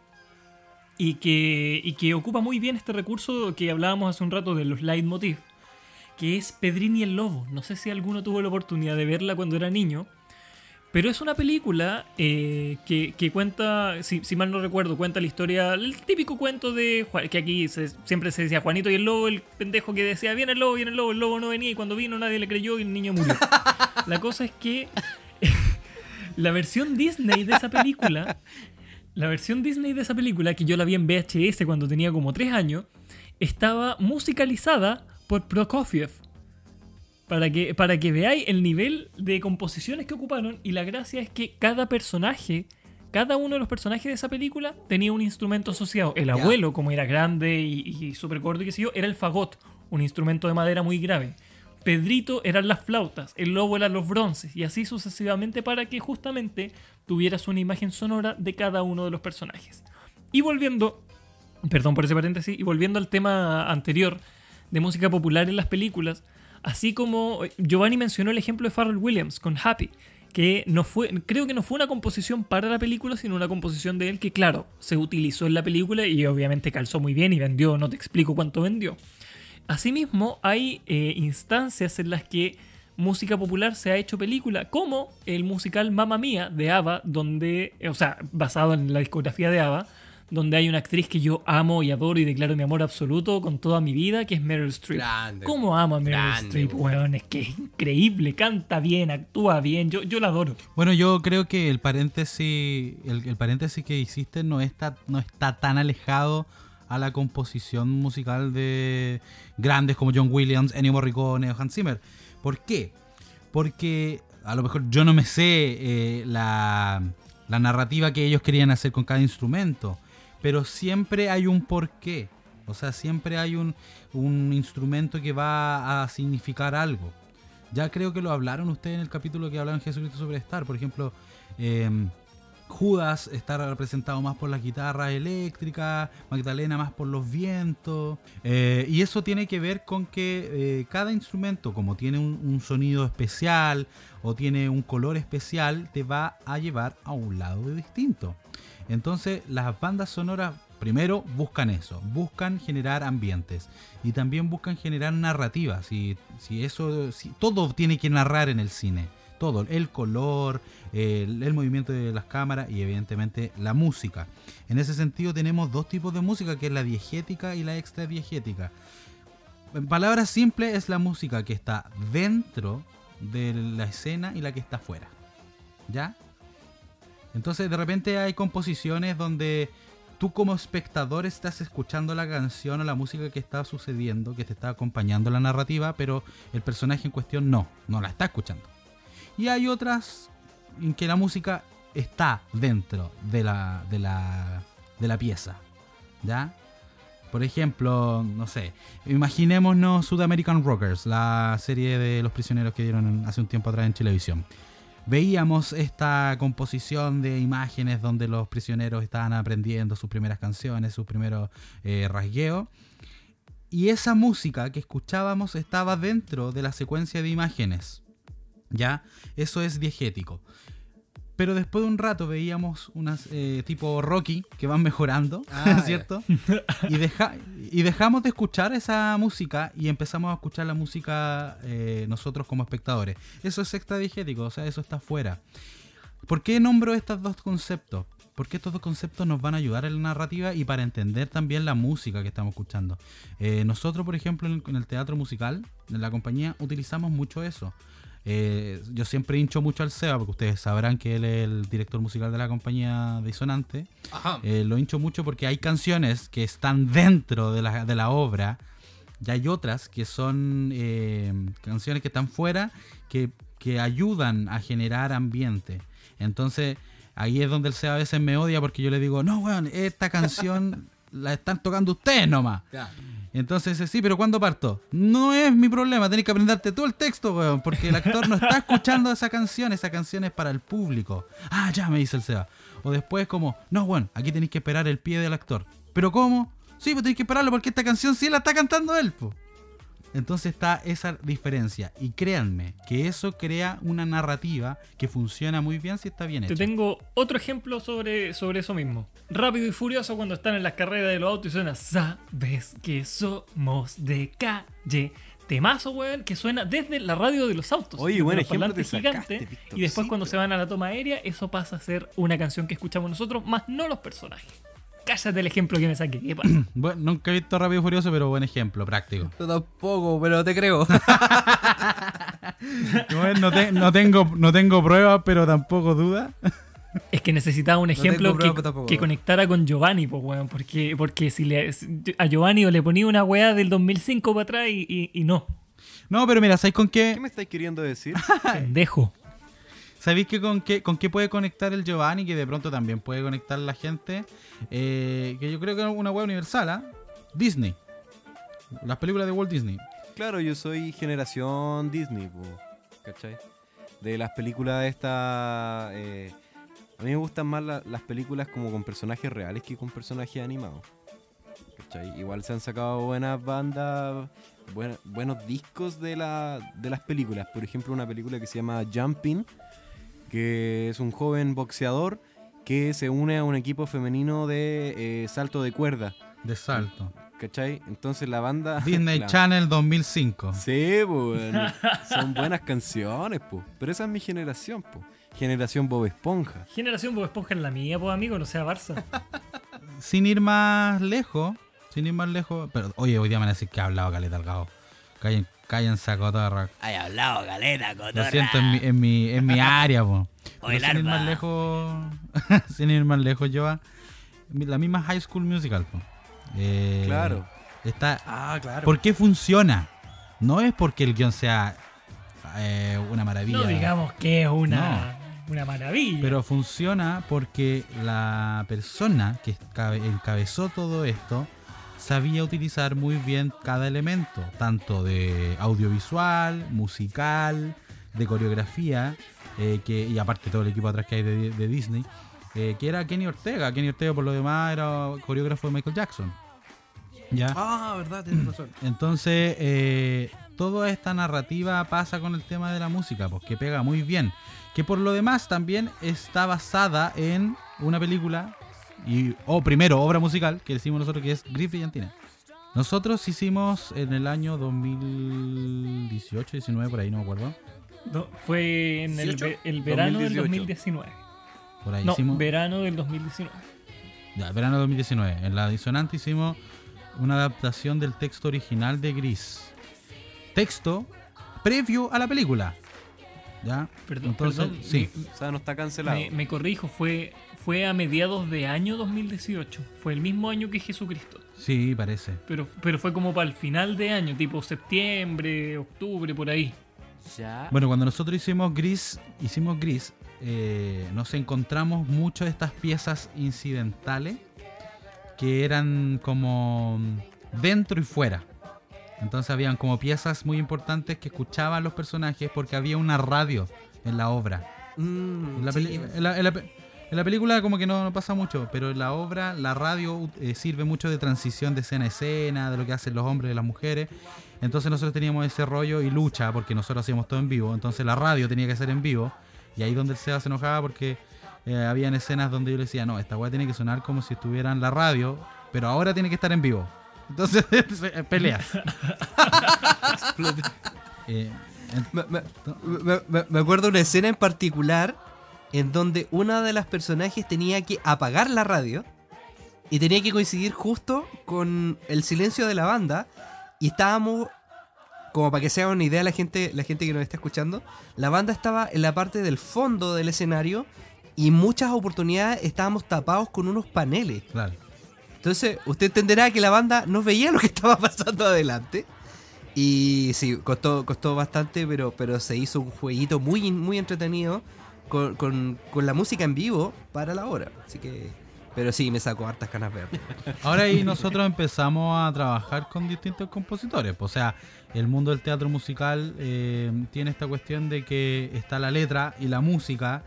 Y que, y que ocupa muy bien este recurso que hablábamos hace un rato de los leitmotiv. Que es Pedrini el Lobo. No sé si alguno tuvo la oportunidad de verla cuando era niño. Pero es una película eh, que, que cuenta, si, si mal no recuerdo, cuenta la historia, el típico cuento de Juan- que aquí se- siempre se decía Juanito y el lobo, el pendejo que decía, viene el lobo, viene el lobo, el lobo no venía y cuando vino nadie le creyó y el niño murió. *laughs* La cosa es que *laughs* la versión Disney de esa película, la versión Disney de esa película, que yo la vi en VHS cuando tenía como 3 años, estaba musicalizada por Prokofiev. Para que, para que veáis el nivel de composiciones que ocuparon y la gracia es que cada personaje, cada uno de los personajes de esa película tenía un instrumento asociado. El abuelo, como era grande y, y súper gordo y qué sé yo, era el fagot, un instrumento de madera muy grave. Pedrito eran las flautas, el lobo eran los bronces y así sucesivamente para que justamente tuvieras una imagen sonora de cada uno de los personajes. Y volviendo, perdón por ese paréntesis, y volviendo al tema anterior de música popular en las películas, así como eh, Giovanni mencionó el ejemplo de Pharrell Williams con Happy, que no fue, creo que no fue una composición para la película, sino una composición de él que, claro, se utilizó en la película y obviamente calzó muy bien y vendió, no te explico cuánto vendió. Asimismo, hay eh, instancias en las que música popular se ha hecho película, como el musical Mamma Mía de ABBA, donde, eh, o sea, basado en la discografía de ABBA, donde hay una actriz que yo amo y adoro y declaro mi amor absoluto con toda mi vida, que es Meryl Streep. Grande. ¿Cómo amo a Meryl Grande, Streep, weón. Es que es increíble, canta bien, actúa bien, yo, yo la adoro. Bueno, yo creo que el paréntesis, el, el paréntesis que hiciste no está, no está tan alejado a la composición musical de grandes como John Williams, Ennio Morricone o Hans Zimmer. ¿Por qué? Porque a lo mejor yo no me sé eh, la, la narrativa que ellos querían hacer con cada instrumento, pero siempre hay un porqué. O sea, siempre hay un, un instrumento que va a significar algo. Ya creo que lo hablaron ustedes en el capítulo que hablaron Jesucristo Superstar. Por ejemplo, eh, Judas está representado más por las guitarras eléctricas, Magdalena más por los vientos. eh, y eso tiene que ver con que eh, cada instrumento, como tiene un, un sonido especial o tiene un color especial, te va a llevar a un lado distinto. Entonces, las bandas sonoras primero buscan eso, buscan generar ambientes y también buscan generar narrativas. Si, si eso, si, todo tiene que narrar en el cine, todo, el color, el, el movimiento de las cámaras y evidentemente la música. En ese sentido tenemos dos tipos de música, que es la diegética y la extra diegética. En palabras simples es la música que está dentro de la escena y la que está afuera. ¿Ya? Entonces de repente hay composiciones donde tú como espectador estás escuchando la canción o la música que está sucediendo, que te está acompañando la narrativa, pero el personaje en cuestión no, no la está escuchando. Y hay otras en que la música está dentro de la, de la, de la pieza. ¿Ya? Por ejemplo, no sé, imaginémonos Sud American Rockers, la serie de los prisioneros que dieron hace un tiempo atrás en televisión. Veíamos esta composición de imágenes donde los prisioneros estaban aprendiendo sus primeras canciones, sus primeros eh, rasgueos. Y esa música que escuchábamos estaba dentro de la secuencia de imágenes. ¿Ya? Eso es diegético. Pero después de un rato veíamos unas eh, tipo Rocky que van mejorando, Ah, *laughs* ¿cierto? y, deja- y dejamos de escuchar esa música y empezamos a escuchar la música eh, nosotros como espectadores. Eso es extradigético, o sea, eso está fuera. ¿Por qué nombro estos dos conceptos? Porque estos dos conceptos nos van a ayudar en la narrativa y para entender también la música que estamos escuchando. Eh, nosotros, por ejemplo, en el, en el teatro musical, en la compañía, utilizamos mucho eso. Eh, yo siempre hincho mucho al Seba, porque ustedes sabrán que él es el director musical de la compañía Disonante. Ajá. Eh, lo hincho mucho porque hay canciones que están dentro de la, de la obra y hay otras que son eh, canciones que están fuera que, que ayudan a generar ambiente. Entonces ahí es donde el SEA a veces me odia porque yo le digo, no, weón, esta canción *laughs* la están tocando ustedes nomás. Ya. Entonces dice, sí, pero ¿cuándo parto? No es mi problema, tenés que aprenderte todo el texto, weón, porque el actor no está escuchando esa canción, esa canción es para el público. Ah, ya, me dice el Seba. O después como, no, weón, aquí tenéis que esperar el pie del actor. ¿Pero cómo? Sí, pues tenéis que esperarlo porque esta canción sí la está cantando él, po. Entonces está esa diferencia. Y créanme que eso crea una narrativa que funciona muy bien si está bien Te hecha. tengo otro ejemplo sobre, sobre eso mismo. Rápido y furioso cuando están en las carreras de los autos y suena Sabes que somos de calle. Temazo, weón, que suena desde la radio de los autos. Oye, desde buen los ejemplo te sacaste, Víctor, Y después cuando se van a la toma aérea, eso pasa a ser una canción que escuchamos nosotros, más no los personajes. Cállate el ejemplo que me saqué. ¿Qué pasa? *clears throat* Bueno, nunca he visto Rápido y Furioso, pero buen ejemplo, práctico. Yo tampoco, pero te creo. *laughs* *laughs* Bueno, no, te- no tengo, no tengo pruebas, pero tampoco duda. Es que necesitaba un ejemplo que, tampoco, conectara con Giovanni, pues, weón. Porque, porque si le, a Giovanni le ponía una weá del 2005 para atrás y, y- y no. No, pero mira, ¿sabéis con qué? ¿Qué me estáis queriendo decir? *laughs* Pendejo. ¿Sabéis que con qué, puede conectar el Giovanni? Que de pronto también puede conectar la gente. Eh, que yo creo que es una web universal, ¿ah? Disney. Las películas de Walt Disney. Claro, yo soy generación Disney, po, ¿cachai? De las películas esta... eh, a mí me gustan más la- las películas como con personajes reales que con personajes animados. ¿cachai? Igual se han sacado buenas bandas, buen- buenos discos de las películas. Por ejemplo, una película que se llama Jumping, que es un joven boxeador que se une a un equipo femenino de eh, salto de cuerda. De salto. ¿Cachai? Entonces la banda... *laughs* Disney la- Channel 2005. Sí, pues, son buenas canciones, pues. Pero esa es mi generación, pues. Generación Bob Esponja. Generación Bob Esponja es la mía, pues, amigo, no sea Barça. *laughs* sin ir más lejos, sin ir más lejos, pero oye, hoy día me van a decir que ha hablado Caleta Algado. Callen, cállense, cotorra. Hay hablado, galera, Lo siento, en mi, en mi, en mi área, po. Oye, *laughs* sin ir más lejos, sin ir más lejos, yo a- la misma High School Musical, po. Eh, Claro. Está, Ah, claro. ¿Por qué funciona? No es porque el guion sea eh, una maravilla. No digamos que es una, una maravilla. Pero funciona porque la persona que encabezó todo esto sabía utilizar muy bien cada elemento, tanto de audiovisual, musical, de coreografía, eh, que, y aparte todo el equipo atrás que hay de, de Disney, eh, que era Kenny Ortega. Kenny Ortega por lo demás era coreógrafo de Michael Jackson. ¿Ya? Ah, verdad, tienes *clears throat* razón. Entonces, eh, toda esta narrativa pasa con el tema de la música, pues que pega muy bien. Que por lo demás también está basada en una película, y, o primero, obra musical, que decimos nosotros que es Gris Brillantina. Nosotros hicimos en el año 2018, 19, por ahí, no me acuerdo. No, fue en el, 18? ve- el verano del 2018. 2019. Por ahí No, hicimos. verano del 2019. Ya, verano 2019. En la disonante hicimos una adaptación del texto original de Gris. Texto previo a la película. ¿Ya? Perdón, Entonces, perdón, sí. O sea, no está cancelado. Me, me corrijo, fue, fue a mediados de año 2018. Fue el mismo año que Jesucristo. Sí, parece. Pero, pero fue como para el final de año, tipo septiembre, octubre, por ahí. Ya. Bueno, cuando nosotros hicimos Gris, hicimos Gris, eh, nos encontramos muchas de estas piezas incidentales que eran como dentro y fuera. Entonces habían como piezas muy importantes que escuchaban los personajes porque había una radio en la obra. Mm, En la, sí, peli- en la- en la pe- en la película como que no, no pasa mucho, pero en la obra la radio eh, sirve mucho de transición de escena a escena, de lo que hacen los hombres y las mujeres. Entonces nosotros teníamos ese rollo y lucha, porque nosotros hacíamos todo en vivo. Entonces la radio tenía que ser en vivo. Y ahí donde el Seba se enojaba porque eh, habían escenas donde yo le decía, no, esta weá tiene que sonar como si estuviera en la radio, pero ahora tiene que estar en vivo. *laughs* Entonces, *laughs* peleas. *laughs* Eh, en- Me, me- me- me- me acuerdo una escena en particular en donde una de las personajes tenía que apagar la radio y tenía que coincidir justo con el silencio de la banda y estábamos como para que se haga una idea la gente la gente que nos está escuchando la banda estaba en la parte del fondo del escenario y muchas oportunidades estábamos tapados con unos paneles claro. entonces, usted entenderá que la banda no veía lo que estaba pasando adelante. Y sí, costó, costó bastante, pero, pero se hizo un jueguito muy, muy entretenido con, con- la música en vivo para la hora. Así que. Pero sí, me sacó hartas canas verdes. *laughs* Ahora ahí nosotros empezamos a trabajar con distintos compositores. O sea, el mundo del teatro musical eh, tiene esta cuestión de que está la letra y la música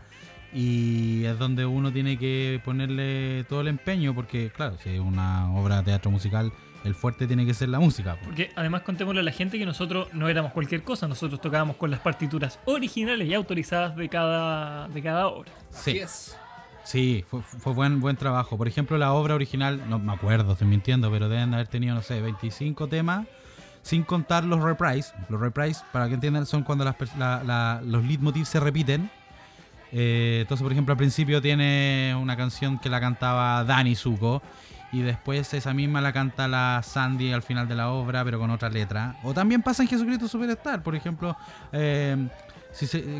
y es donde uno tiene que ponerle todo el empeño porque, claro, si es una obra de teatro musical, el fuerte tiene que ser la música. po. Porque además contémosle a la gente que nosotros no éramos cualquier cosa, nosotros tocábamos con las partituras originales y autorizadas de cada, de cada obra. Sí. Sí, fue, fue buen, buen trabajo. Por ejemplo, la obra original, no me acuerdo, estoy mintiendo, pero deben haber tenido, no sé, 25 temas, sin contar los reprise. Los reprise, para que entiendan, son cuando las la- la- los leitmotivs se repiten. Eh, entonces, por ejemplo, al principio tiene una canción que la cantaba Dani Zuko. Y después esa misma la canta la Sandy al final de la obra, pero con otra letra. O también pasa en Jesucristo Superstar, por ejemplo. eh,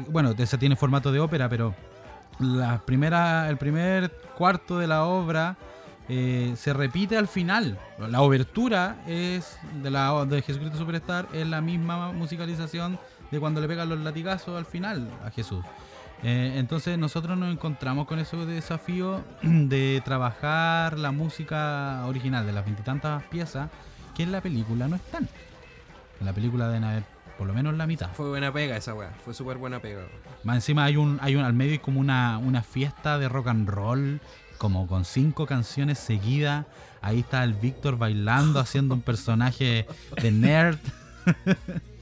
bueno, esa tiene formato de ópera, pero la primera, el primer cuarto de la obra eh, se repite al final. La obertura es de de Jesucristo Superstar es la misma musicalización de cuando le pegan los latigazos al final a Jesús. Eh, entonces nosotros nos encontramos con ese desafío *clears throat* de trabajar la música original de las veintitantas piezas que en la película no están. En la película deben haber por lo menos la mitad. Fue buena pega esa weá. Fue súper buena pega. Más encima hay un, hay un, al medio hay como una, una fiesta de rock and roll, como con cinco canciones seguidas. Ahí está el Víctor bailando, haciendo un personaje de nerd. *laughs*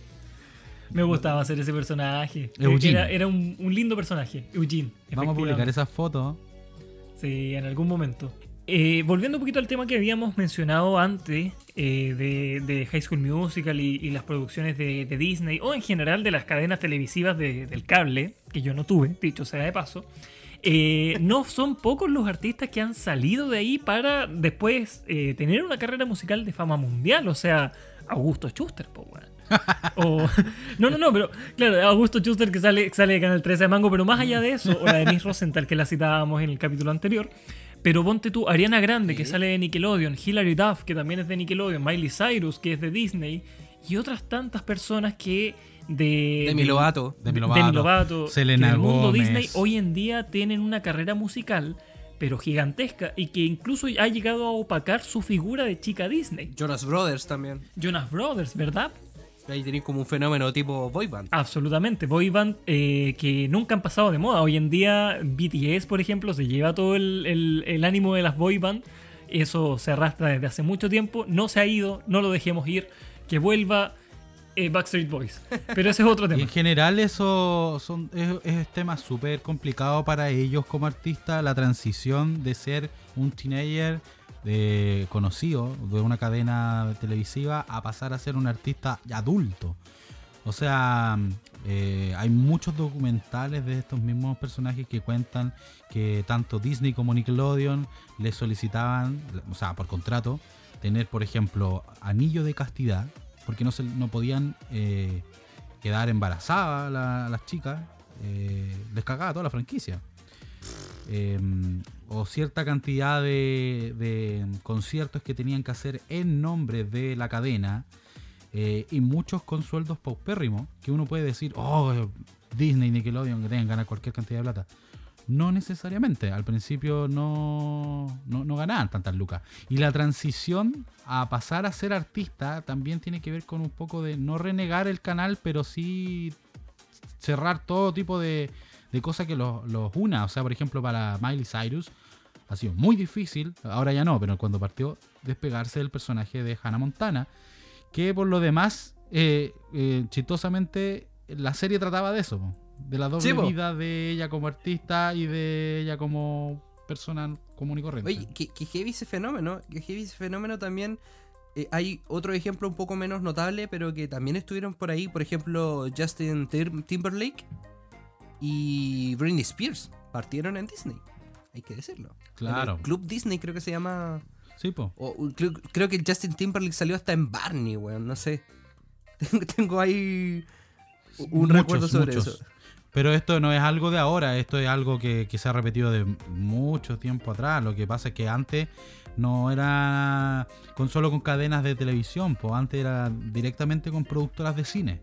Me gustaba hacer ese personaje. Eugene. Era, era un, un lindo personaje, Eugene. Vamos a publicar esas fotos. Sí, en algún momento. Eh, volviendo un poquito al tema que habíamos mencionado antes eh, de, de High School Musical y, y las producciones de, de Disney, o en general de las cadenas televisivas de- del cable, que yo no tuve, dicho sea de paso, eh, *laughs* no son pocos los artistas que han salido de ahí para después eh, tener una carrera musical de fama mundial. O sea, Augusto Schuster, po, weón. *laughs* O- no, no, no, pero claro, Augusto Schuster que sale, sale de Canal 13 de Mango, pero más allá de eso, o la Denise Rosenthal que la citábamos en el capítulo anterior. Pero ponte tú, Ariana Grande, que sale de Nickelodeon, Hilary Duff, que también es de Nickelodeon, Miley Cyrus, que es de Disney, y otras tantas personas que de. Demi de- Lovato. Demi Demi Lovato, Lovato, Selena que del mundo Gómez. Disney hoy en día tienen una carrera musical, pero gigantesca, y que incluso ha llegado a opacar su figura de chica Disney. Jonas Brothers también. Jonas Brothers, ¿verdad? Ahí tenéis como un fenómeno tipo boy band. Absolutamente, boy band eh, que nunca han pasado de moda. Hoy en día BTS, por ejemplo, se lleva todo el, el- el ánimo de las boy band. Eso se arrastra desde hace mucho tiempo. No se ha ido, no lo dejemos ir. Que vuelva eh, Backstreet Boys. Pero ese es otro *laughs* Y tema. en general eso son, es, es tema súper complicado para ellos como artistas, la transición de ser un teenager conocido de una cadena televisiva a pasar a ser un artista adulto. O sea, eh, hay muchos documentales de estos mismos personajes que cuentan que tanto Disney como Nickelodeon les solicitaban, o sea, por contrato, tener, por ejemplo, anillo de castidad, porque no, se, no podían eh, quedar embarazadas la- las chicas, eh, les cagaba toda la franquicia. Eh, o cierta cantidad de, conciertos que tenían que hacer en nombre de la cadena eh, y muchos con sueldos paupérrimos que uno puede decir, oh, Disney, Nickelodeon, que tengan ganar cualquier cantidad de plata. No necesariamente, al principio no, no, no ganaban tantas lucas. Y la transición a pasar a ser artista también tiene que ver con un poco de no renegar el canal, pero sí cerrar todo tipo de, de cosas que los, los una. O sea, por ejemplo, para Miley Cyrus ha sido muy difícil, ahora ya no, pero cuando partió, despegarse del personaje de Hannah Montana, que por lo demás, eh, eh, chistosamente, la serie trataba de eso, de la doble Sí, vida de ella como artista y de ella como persona común y corriente. Oye, que, que heavy ese fenómeno, que heavy ese fenómeno también. eh, hay otro ejemplo un poco menos notable, pero que también estuvieron por ahí, por ejemplo, Justin Tim- Timberlake y Britney Spears partieron en Disney. Hay que decirlo. Claro. En el Club Disney creo que se llama. Sí, po. o- creo, creo que Justin Timberlake salió hasta en Barney, weón, no sé. *laughs* Tengo, tengo ahí un Muchos, recuerdo sobre muchos. eso. Pero esto no es algo de ahora, esto es algo que, que se ha repetido de mucho tiempo atrás. Lo que pasa es que antes no era con solo con cadenas de televisión, pues antes era directamente con productoras de cine.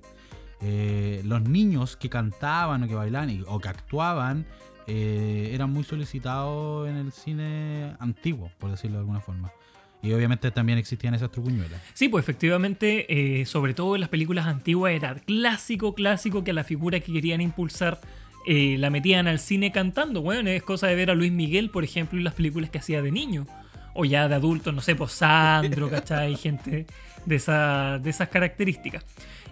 Eh, los niños que cantaban o que bailaban o que actuaban eh, eran muy solicitados en el cine antiguo, por decirlo de alguna forma. Y obviamente también existían esas trucuñuelas. Sí, pues efectivamente, eh, sobre todo en las películas antiguas era clásico, clásico que a la figura que querían impulsar la metían al cine cantando. Bueno, es cosa de ver a Luis Miguel, por ejemplo, en las películas que hacía de niño. O ya de adulto, no sé, pues Sandro, ¿cachai? *laughs* Gente de, esa, de esas características.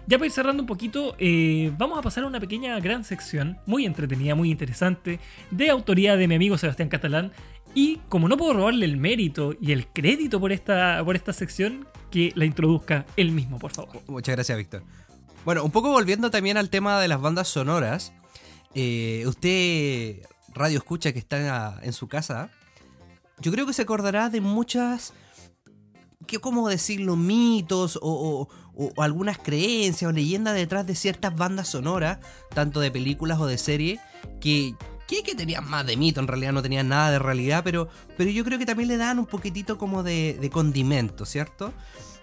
Ya para ir cerrando un poquito, eh, vamos a pasar a una pequeña gran sección, muy entretenida, muy interesante, de autoría de mi amigo Sebastián Catalán. Y como no puedo robarle el mérito y el crédito por esta, por esta sección, que la introduzca él mismo, por favor. Muchas gracias, Víctor. Bueno, un poco volviendo también al tema de las bandas sonoras. eh, usted, radio escucha que está en su casa, yo creo que se acordará de muchas, que cómo decirlo, mitos o, algunas creencias o leyendas detrás de ciertas bandas sonoras, tanto de películas o de series, que, que, que tenían más de mito, en realidad no tenían nada de realidad, pero, pero yo creo que también le dan un poquitito como de, condimento, ¿cierto?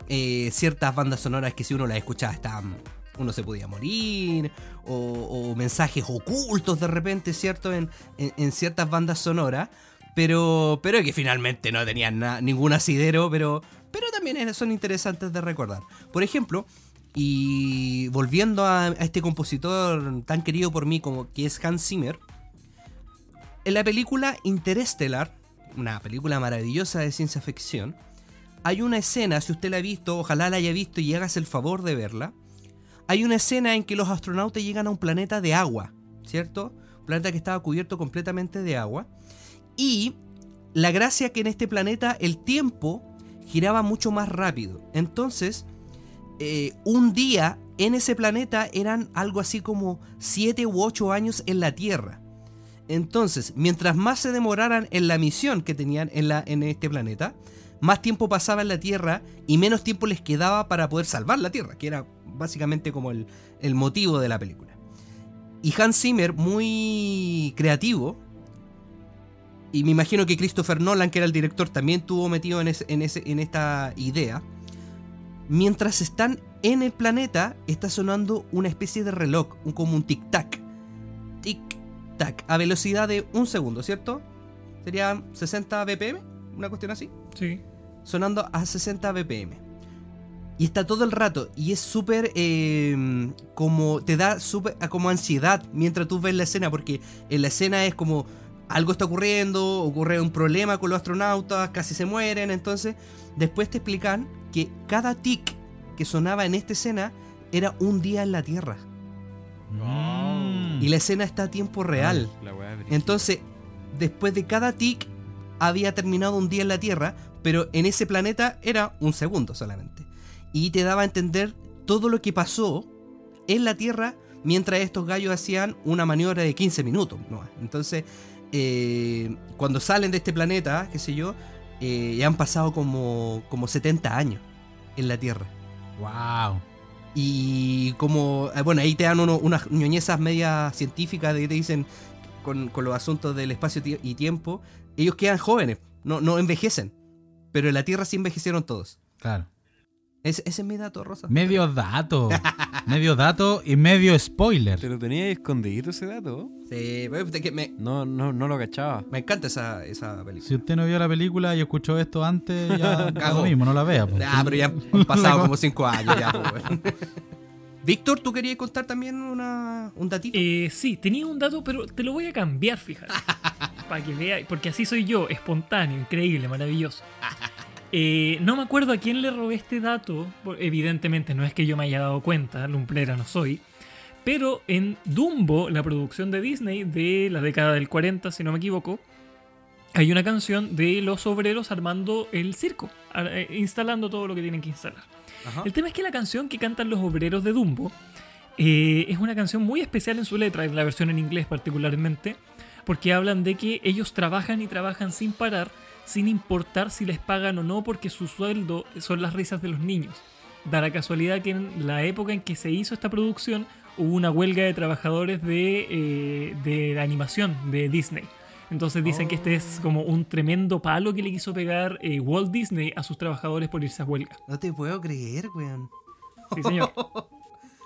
eh, ciertas bandas sonoras que si uno las escuchaba estaban uno se podía morir o, mensajes ocultos de repente cierto en, en- ciertas bandas sonoras pero pero que finalmente no tenían ningún asidero pero pero también son interesantes de recordar por ejemplo y volviendo a, este compositor tan querido por mí como que es Hans Zimmer en la película Interstellar una película maravillosa de ciencia ficción hay una escena, si usted la ha visto, ojalá la haya visto y hágase el favor de verla. Hay una escena en que los astronautas llegan a un planeta de agua, ¿cierto? Un planeta que estaba cubierto completamente de agua. Y la gracia que en este planeta el tiempo giraba mucho más rápido. Entonces, eh, un día en ese planeta eran algo así como 7 u 8 años en la Tierra. Entonces, mientras más se demoraran en la misión que tenían en, la, en este planeta, más tiempo pasaba en la Tierra y menos tiempo les quedaba para poder salvar la Tierra, que era básicamente como el, el motivo de la película. Y Hans Zimmer, muy creativo, y me imagino que Christopher Nolan, que era el director, también estuvo metido en, ese- en, ese, en esta idea. Mientras están en el planeta, está sonando una especie de reloj, un, como un tic-tac. Tic-tac, a velocidad de un segundo, ¿cierto? Serían 60 BPM, una cuestión así Sí. sonando a 60 BPM. Y está todo el rato. Y es súper. eh, como. Te da súper. como ansiedad mientras tú ves la escena. Porque en la escena es como. Algo está ocurriendo. Ocurre un problema con los astronautas. Casi se mueren. Entonces. Después te explican que cada tic que sonaba en esta escena. Era un día en la Tierra. Mm. Y la escena está a tiempo real. Brígida. Entonces, después de cada tic, había terminado un día en la Tierra, pero en ese planeta era un segundo solamente. Y te daba a entender todo lo que pasó en la Tierra mientras estos gallos hacían una maniobra de 15 minutos. ¿no? Entonces, eh, cuando salen de este planeta, qué sé yo, eh, ya han pasado como, como 70 años en la Tierra. Wow. Y como, eh, bueno, ahí te dan uno- unas ñoñezas medias científicas de que te dicen con, con los asuntos del espacio y tiempo, ellos quedan jóvenes, no, no envejecen. Pero en la Tierra sí envejecieron todos. Claro. Ese, ese es mi dato, Rosa. Medio *laughs* dato. medio dato y medio spoiler. ¿Te lo tenía ahí escondidito ese dato? Sí, pues, de que me, No, no, no lo cachaba. me encanta esa, esa película. Si usted no vio la película y escuchó esto antes, ya *laughs* lo mismo, no la vea. pues. Ah, pero ya *laughs* han pasado como 5 años ya. pues. Víctor, ¿tú querías contar también una, un datito? Eh, sí, tenía un dato, pero te lo voy a cambiar, fíjate. para que veáis, porque así soy yo, espontáneo, increíble, maravilloso. Eh, no me acuerdo a quién le robé este dato, evidentemente no es que yo me haya dado cuenta, lumplera no soy. Pero en Dumbo, la producción de Disney de la década del 40, si no me equivoco, hay una canción de los obreros armando el circo, eh, instalando todo lo que tienen que instalar. Ajá. El tema es que la canción que cantan los obreros de Dumbo eh, es una canción muy especial en su letra, en la versión en inglés particularmente, porque hablan de que ellos trabajan y trabajan sin parar, sin importar si les pagan o no, porque su sueldo son las risas de los niños. Da la casualidad que en la época en que se hizo esta producción hubo una huelga de trabajadores de, eh, de la animación de Disney. Entonces dicen que este es como un tremendo palo que le quiso pegar eh, Walt Disney a sus trabajadores por irse a huelga. No te puedo creer, weón. Sí, señor. *laughs*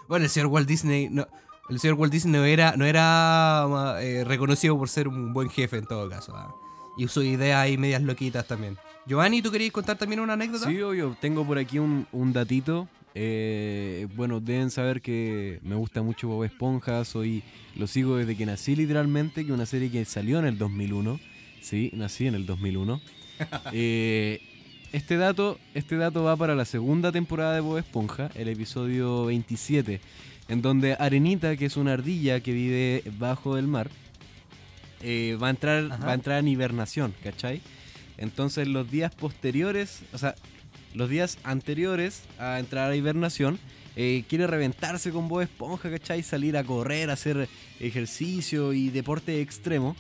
Bueno, el señor Walt Disney no, el señor Walt Disney no era, no era eh, reconocido por ser un buen jefe en todo caso. ¿ah? Y sus ideas ahí medias loquitas también. Giovanni, ¿tú querías contar también una anécdota? Sí, obvio. Tengo por aquí un, un datito. Eh, bueno, deben saber que me gusta mucho Bob Esponja. Soy, lo sigo desde que nací literalmente, que es una serie que salió en el 2001. Sí, nací en el 2001. *laughs* Eh, este dato, este dato va para la segunda temporada de Bob Esponja, el episodio 27, en donde Arenita, que es una ardilla que vive bajo del mar, eh, va, a entrar, Ajá. va a entrar en hibernación, ¿cachai? Entonces los días posteriores, o sea, los días anteriores a entrar a hibernación, eh, quiere reventarse con Bob Esponja, ¿cachai? Salir a correr, hacer ejercicio y deporte extremo.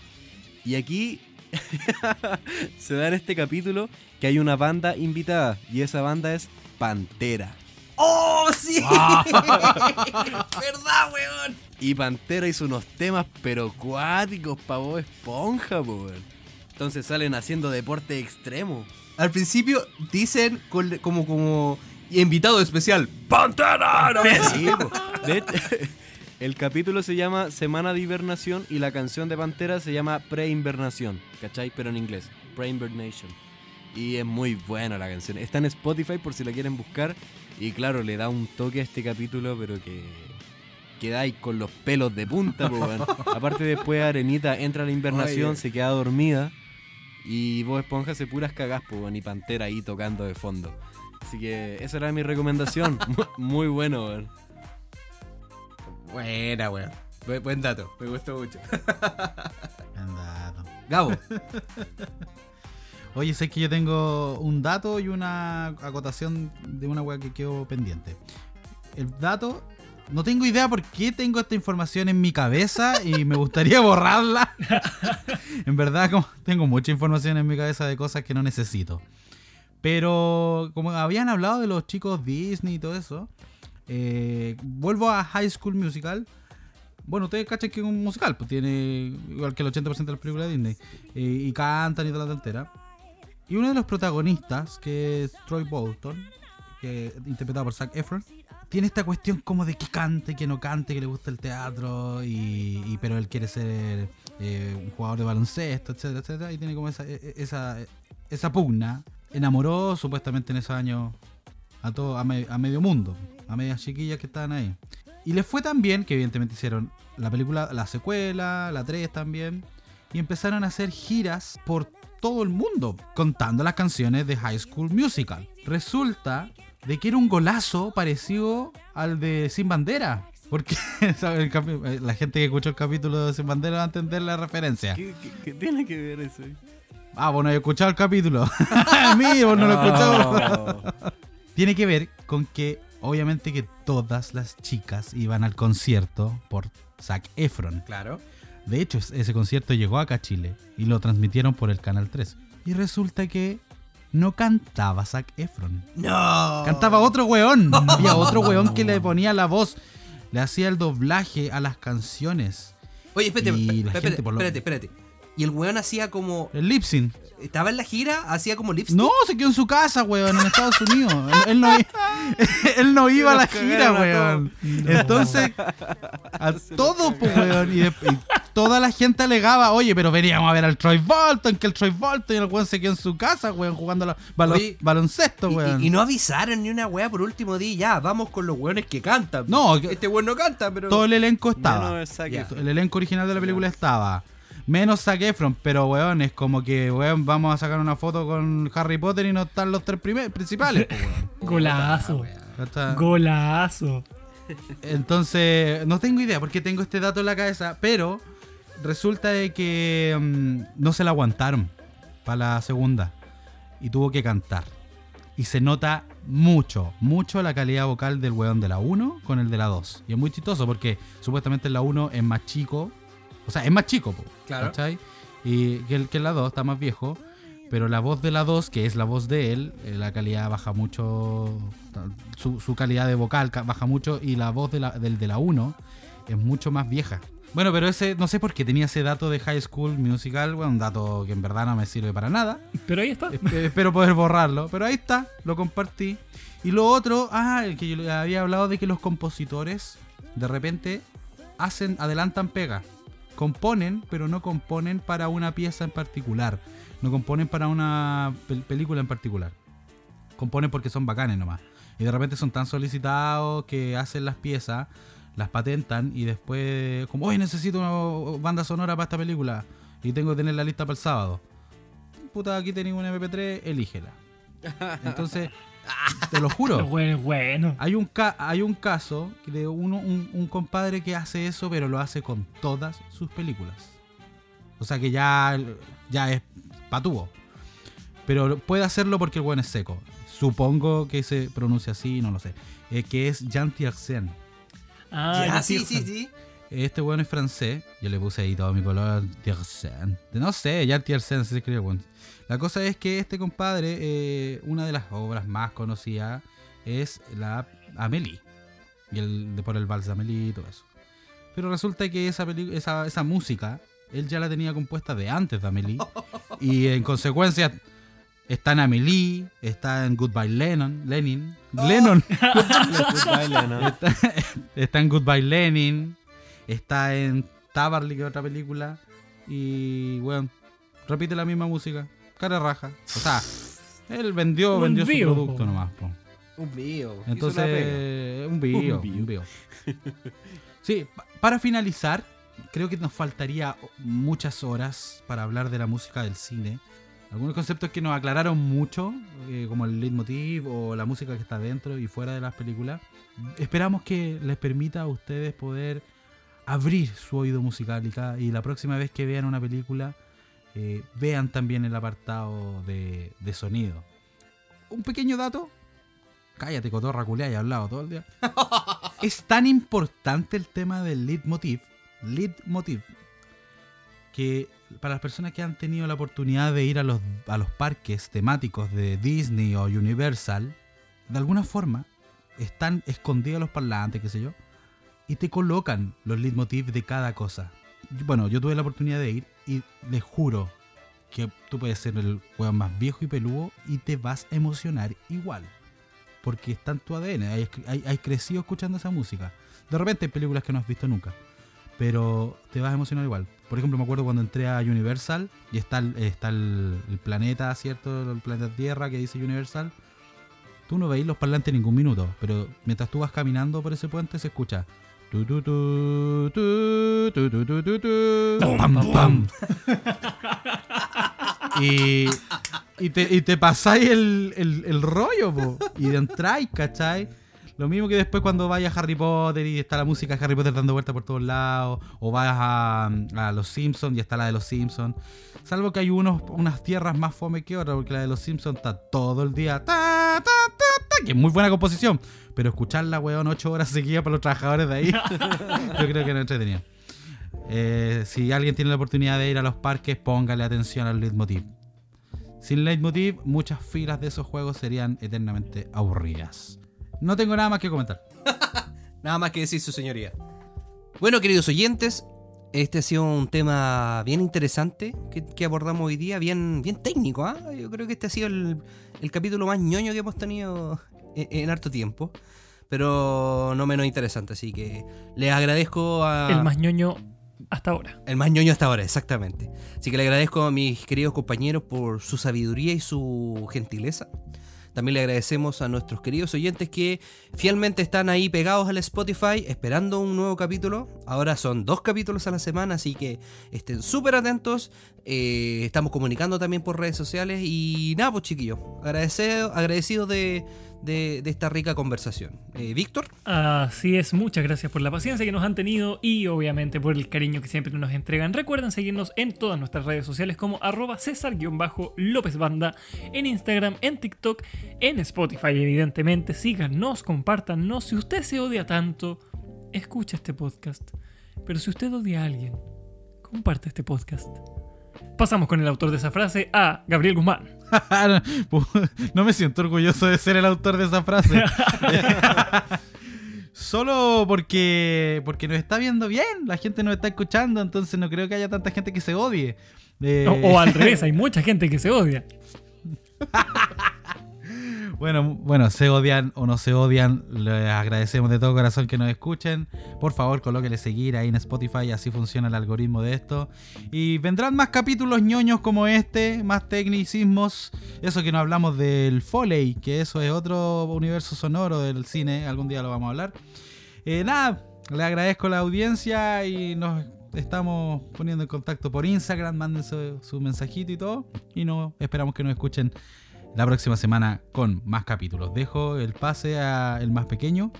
Y aquí *laughs* se da en este capítulo que hay una banda invitada y esa banda es Pantera. ¡Oh, sí! *laughs* *laughs* ¿Verdad, weón? Y Pantera hizo unos temas pero cuáticos pa' Bob Esponja, weón. Entonces salen haciendo deporte extremo. Al principio dicen como, como invitado especial, ¡Pantera! *laughs* el capítulo se llama Semana de Hibernación y la canción de Pantera se llama Pre-Invernación, ¿cachai? Pero en inglés, Pre-Invernation. Y es muy buena la canción. Está en Spotify por si la quieren buscar. Y claro, le da un toque a este capítulo, pero que quedáis con los pelos de punta, po, weón. *laughs* Aparte después Arenita entra a la invernación, Oye. se queda dormida. Y Bob Esponja se puras cagás, weón, y Pantera ahí tocando de fondo. Así que esa era mi recomendación. *laughs* Mu- Muy bueno, weón. Buena, weón. Bu- buen dato, me gustó mucho. Buen dato. Gabo, *laughs* Oye, sé que yo tengo un dato y una acotación de una weá que quedó pendiente. El dato No tengo idea por qué tengo esta información en mi cabeza y me gustaría *laughs* borrarla. *laughs* en verdad, como tengo mucha información en mi cabeza de cosas que no necesito. Pero como habían hablado de los chicos Disney y todo eso, eh, vuelvo a High School Musical. Bueno, ustedes cachan que es un musical, pues tiene igual que el 80% de las películas de Disney. eh, y cantan y toda la tontera. Y uno de los protagonistas, que es Troy Bolton, que interpretado por Zac Efron, tiene esta cuestión como de que cante, que no cante, que le gusta el teatro, y, y- pero él quiere ser eh, un jugador de baloncesto, etcétera, etcétera, y tiene como esa, e- e- esa, esa pugna. Enamoró supuestamente en esos años a todo, a, me- a medio mundo, a medias chiquillas que estaban ahí. Y les fue tan bien que evidentemente hicieron la película, la secuela, la 3 también, y empezaron a hacer giras por todo el mundo, contando las canciones de High School Musical. Resulta de que era un golazo parecido al de Sin Bandera. Porque *laughs* ¿sabe? El capi- eh, la gente que escuchó el capítulo de Sin Bandera va a entender la referencia. ¿Qué, qué- qué tiene que ver eso? Ah, bueno, he escuchado el capítulo. *laughs* Mío, no lo he escuchado. *laughs* Tiene que ver con que, obviamente, que todas las chicas iban al concierto por Zac Efron. Claro. De hecho, es- ese concierto llegó acá a Chile y lo transmitieron por el Canal 3. Y resulta que no cantaba Zac Efron. No. Cantaba otro weón. *laughs* Había otro weón que le ponía la voz. Le hacía el doblaje a las canciones. Oye, espérate, Y la espérate, gente por lo- espérate, espérate. Y el weón hacía como. El lip sync. Estaba en la gira, hacía como lipstick. No, se quedó en su casa, weón, en Estados Unidos. Él, él no, *laughs* él no iba a la gira, weón. Entonces, a *laughs* todo, pues, weón. Y, de- y toda la gente alegaba, oye, pero veníamos a ver al Troy Bolton, que el Troy Bolton y el weón se quedó en su casa, weón, jugando la- balo- Oye, baloncesto, weón. Y, y no avisaron ni una weá por último día. Ya, vamos con los weones que cantan. No, este weón no canta, pero. Todo el elenco estaba. no. Efron. El elenco original de la película estaba. Menos Zac Efron, pero weón, es como que, weón, vamos a sacar una foto con Harry Potter y no están los tres principales, pues, weón. *laughs* Golazo. Golazo. Entonces, no tengo idea porque tengo este dato en la cabeza, pero resulta de que mm, no se la aguantaron para la segunda y tuvo que cantar. Y se nota mucho, mucho la calidad vocal del weón de la 1 con el de la 2. Y es muy chistoso porque supuestamente en la 1 es más chico, o sea, es más chico, po, Claro. ¿cachai? Y que el que la 2 está más viejo. Pero la voz de la 2, que es la voz de él, eh, la calidad baja mucho. Su, su calidad de vocal ca- baja mucho. Y la voz de la, del de la 1 es mucho más vieja. Bueno, pero ese, no sé por qué tenía ese dato de High School Musical. Bueno, un dato que en verdad no me sirve para nada. Pero ahí está. Esp- Espero poder borrarlo. Pero ahí está, lo compartí. Y lo otro, ah, el que yo había hablado de que los compositores de repente hacen, adelantan pega. Componen, pero no componen para una pieza en particular. No componen para una pel- película en particular. Componen porque son bacanes nomás. Y de repente son tan solicitados que hacen las piezas, las patentan y después, como, hoy necesito una banda sonora para esta película y tengo que tener la lista para el sábado. Puta, aquí tenéis una MP3, elígela. *laughs* Entonces, te lo juro. *laughs* Bueno, bueno. Hay un, ca- hay un caso de uno, un, un compadre que hace eso, pero lo hace con todas sus películas. O sea que ya, ya es patúo. Pero puede hacerlo porque el buen es seco. Supongo que se pronuncia así, no lo sé. Eh, que es Jean Tiersen. Ah, ya, ya sí, sí, sí, sí. Este weón es francés. Yo le puse ahí todo mi color. Tiersen. No sé, Jean Tiersen se escribe, weón. La cosa es que este compadre, eh, una de las obras más conocidas es la Amélie. Y el, de por el vals de Amélie y todo eso. Pero resulta que esa, esa, esa música, él ya la tenía compuesta de antes de Amélie. *laughs* y en consecuencia, está en Amélie, está en Goodbye Lennon. Lenin. Lennon. Baila, ¿no? Está, está en Goodbye Lenin. Está en Tabarly, que es otra película. Y, bueno, repite la misma música. Cara raja. O sea, él vendió, Un vendió su bio, producto po. nomás. po. Un mío. Entonces, un bio, Un bio. un bio. Sí, pa- para finalizar, creo que nos faltaría muchas horas para hablar de la música del cine. Algunos conceptos que nos aclararon mucho, eh, como el leitmotiv o la música que está dentro y fuera de las películas. Esperamos que les permita a ustedes poder abrir su oído musical y, cada- y la próxima vez que vean una película, eh, vean también el apartado de, de sonido. Un pequeño dato. Cállate, cotorra culiá, y hablado todo el día. *laughs* Es tan importante el tema del leitmotiv, leitmotiv, que para las personas que han tenido la oportunidad de ir a los, a los parques temáticos de Disney o Universal, de alguna forma están escondidos los parlantes, qué sé yo, y te colocan los leitmotiv de cada cosa. Bueno, yo tuve la oportunidad de ir y les juro que tú puedes ser el weón más viejo y peludo y te vas a emocionar igual. Porque está en tu ADN, hay, hay- crecido escuchando esa música. De repente hay películas que no has visto nunca, pero te vas a emocionar igual. Por ejemplo, me acuerdo cuando entré a Universal y está el, está el, el planeta, ¿cierto? El planeta Tierra que dice Universal. Tú no veis los parlantes en ningún minuto, pero mientras tú vas caminando por ese puente se escucha. ¡Pam, pam! y, y, te, y te pasáis el, el, el rollo, po. Y entráis, ¿cachai? Lo mismo que después cuando vayas a Harry Potter y está la música de Harry Potter dando vueltas por todos lados. O vas a, a, Los Simpsons y está la de Los Simpsons. Salvo que hay unos, unas tierras más fome que otras, porque la de Los Simpsons está todo el día. Ta, ta, que es muy buena composición. Pero escucharla, weón, ocho horas seguidas para los trabajadores de ahí, *laughs* yo creo que no es entretenido. Eh, si alguien tiene la oportunidad de ir a los parques, póngale atención al leitmotiv. Sin leitmotiv, muchas filas de esos juegos serían eternamente aburridas. No tengo nada más que comentar. *laughs* Nada más que decir su señoría. Bueno, queridos oyentes, este ha sido un tema bien interesante que, que abordamos hoy día, bien, bien técnico. ¿ah? Yo creo que este ha sido el, el capítulo más ñoño que hemos tenido en, en harto tiempo, pero no menos interesante. Así que les agradezco a... El más ñoño hasta ahora. El más ñoño hasta ahora, exactamente. Así que le agradezco a mis queridos compañeros por su sabiduría y su gentileza. También le agradecemos a nuestros queridos oyentes que fielmente están ahí pegados al Spotify esperando un nuevo capítulo. Ahora son dos capítulos a la semana, así que estén súper atentos. Eh, estamos comunicando también por redes sociales. Y nada, pues chiquillos, agradecido, agradecido de, de- esta rica conversación. Eh, Víctor, Así es, muchas gracias por la paciencia que nos han tenido y obviamente por el cariño que siempre nos entregan. Recuerden seguirnos en todas nuestras redes sociales como arroba César-López Banda, en Instagram, en TikTok, en Spotify evidentemente. Síganos, compártanos. Si usted se odia tanto, escucha este podcast. Pero si usted odia a alguien, comparte este podcast. Pasamos con el autor de esa frase a Gabriel Guzmán. *laughs* no me siento orgulloso de ser el autor de esa frase. *laughs* Solo porque, porque nos está viendo bien, la gente nos está escuchando, entonces no creo que haya tanta gente que se odie. Eh, O, o al revés, *laughs* hay mucha gente que se odia. Bueno, bueno, se odian o no se odian, les agradecemos de todo corazón que nos escuchen. Por favor, colóquele seguir ahí en Spotify, así funciona el algoritmo de esto. Y vendrán más capítulos ñoños como este, más tecnicismos. Eso que no hablamos del Foley, que eso es otro universo sonoro del cine, algún día lo vamos a hablar. Eh, nada, le agradezco la audiencia y nos estamos poniendo en contacto por Instagram, manden su, su mensajito y todo. Y no esperamos que nos escuchen la próxima semana con más capítulos. Dejo el pase a el más pequeño,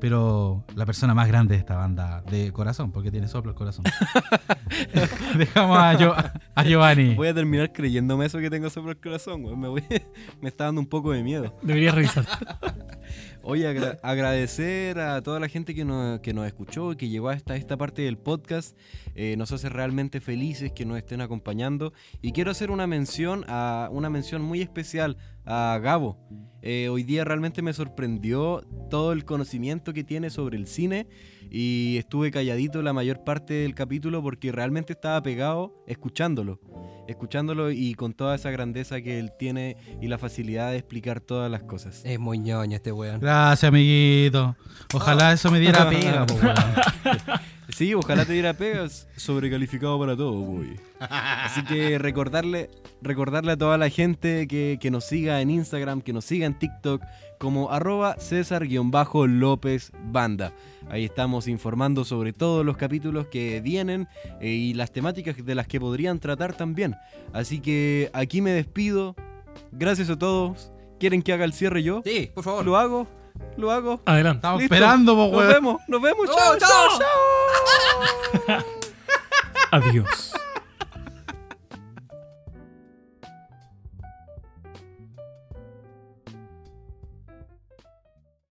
pero la persona más grande de esta banda de corazón, porque tiene soplo el corazón. *laughs* Dejamos a, Gio- a Giovanni. Voy a terminar creyéndome eso que tengo sobre el corazón, weón. Me, voy- *laughs* me está dando un poco de miedo. Deberías revisar. *laughs* Oye, agra- agradecer a toda la gente que nos, que nos escuchó y que llegó hasta esta parte del podcast. Eh, nos hace realmente felices que nos estén acompañando. Y quiero hacer una mención a una mención muy especial a Gabo. Eh, hoy día realmente me sorprendió todo el conocimiento que tiene sobre el cine y estuve calladito la mayor parte del capítulo porque realmente estaba pegado escuchándolo. Escuchándolo y con toda esa grandeza que él tiene y la facilidad de explicar todas las cosas. es muy ñoño este weón. Gracias, amiguito. Ojalá eso me diera *laughs* pega, po, weón. *laughs* Sí, ojalá te diera pegas. *laughs* Sobrecalificado para todo, boy. *laughs* Así que recordarle, recordarle a toda la gente que, que nos siga en Instagram, que nos siga en TikTok como arroba César-López Banda. Ahí estamos informando sobre todos los capítulos que vienen eh, y las temáticas de las que podrían tratar también. Así que aquí me despido. Gracias a todos. ¿Quieren que haga el cierre yo? Sí, por favor. Lo hago, lo hago. Adelante. Estamos Listo. esperando, po, Nos weón. vemos, nos vemos. Chao, chao, chao. *laughs* Adiós.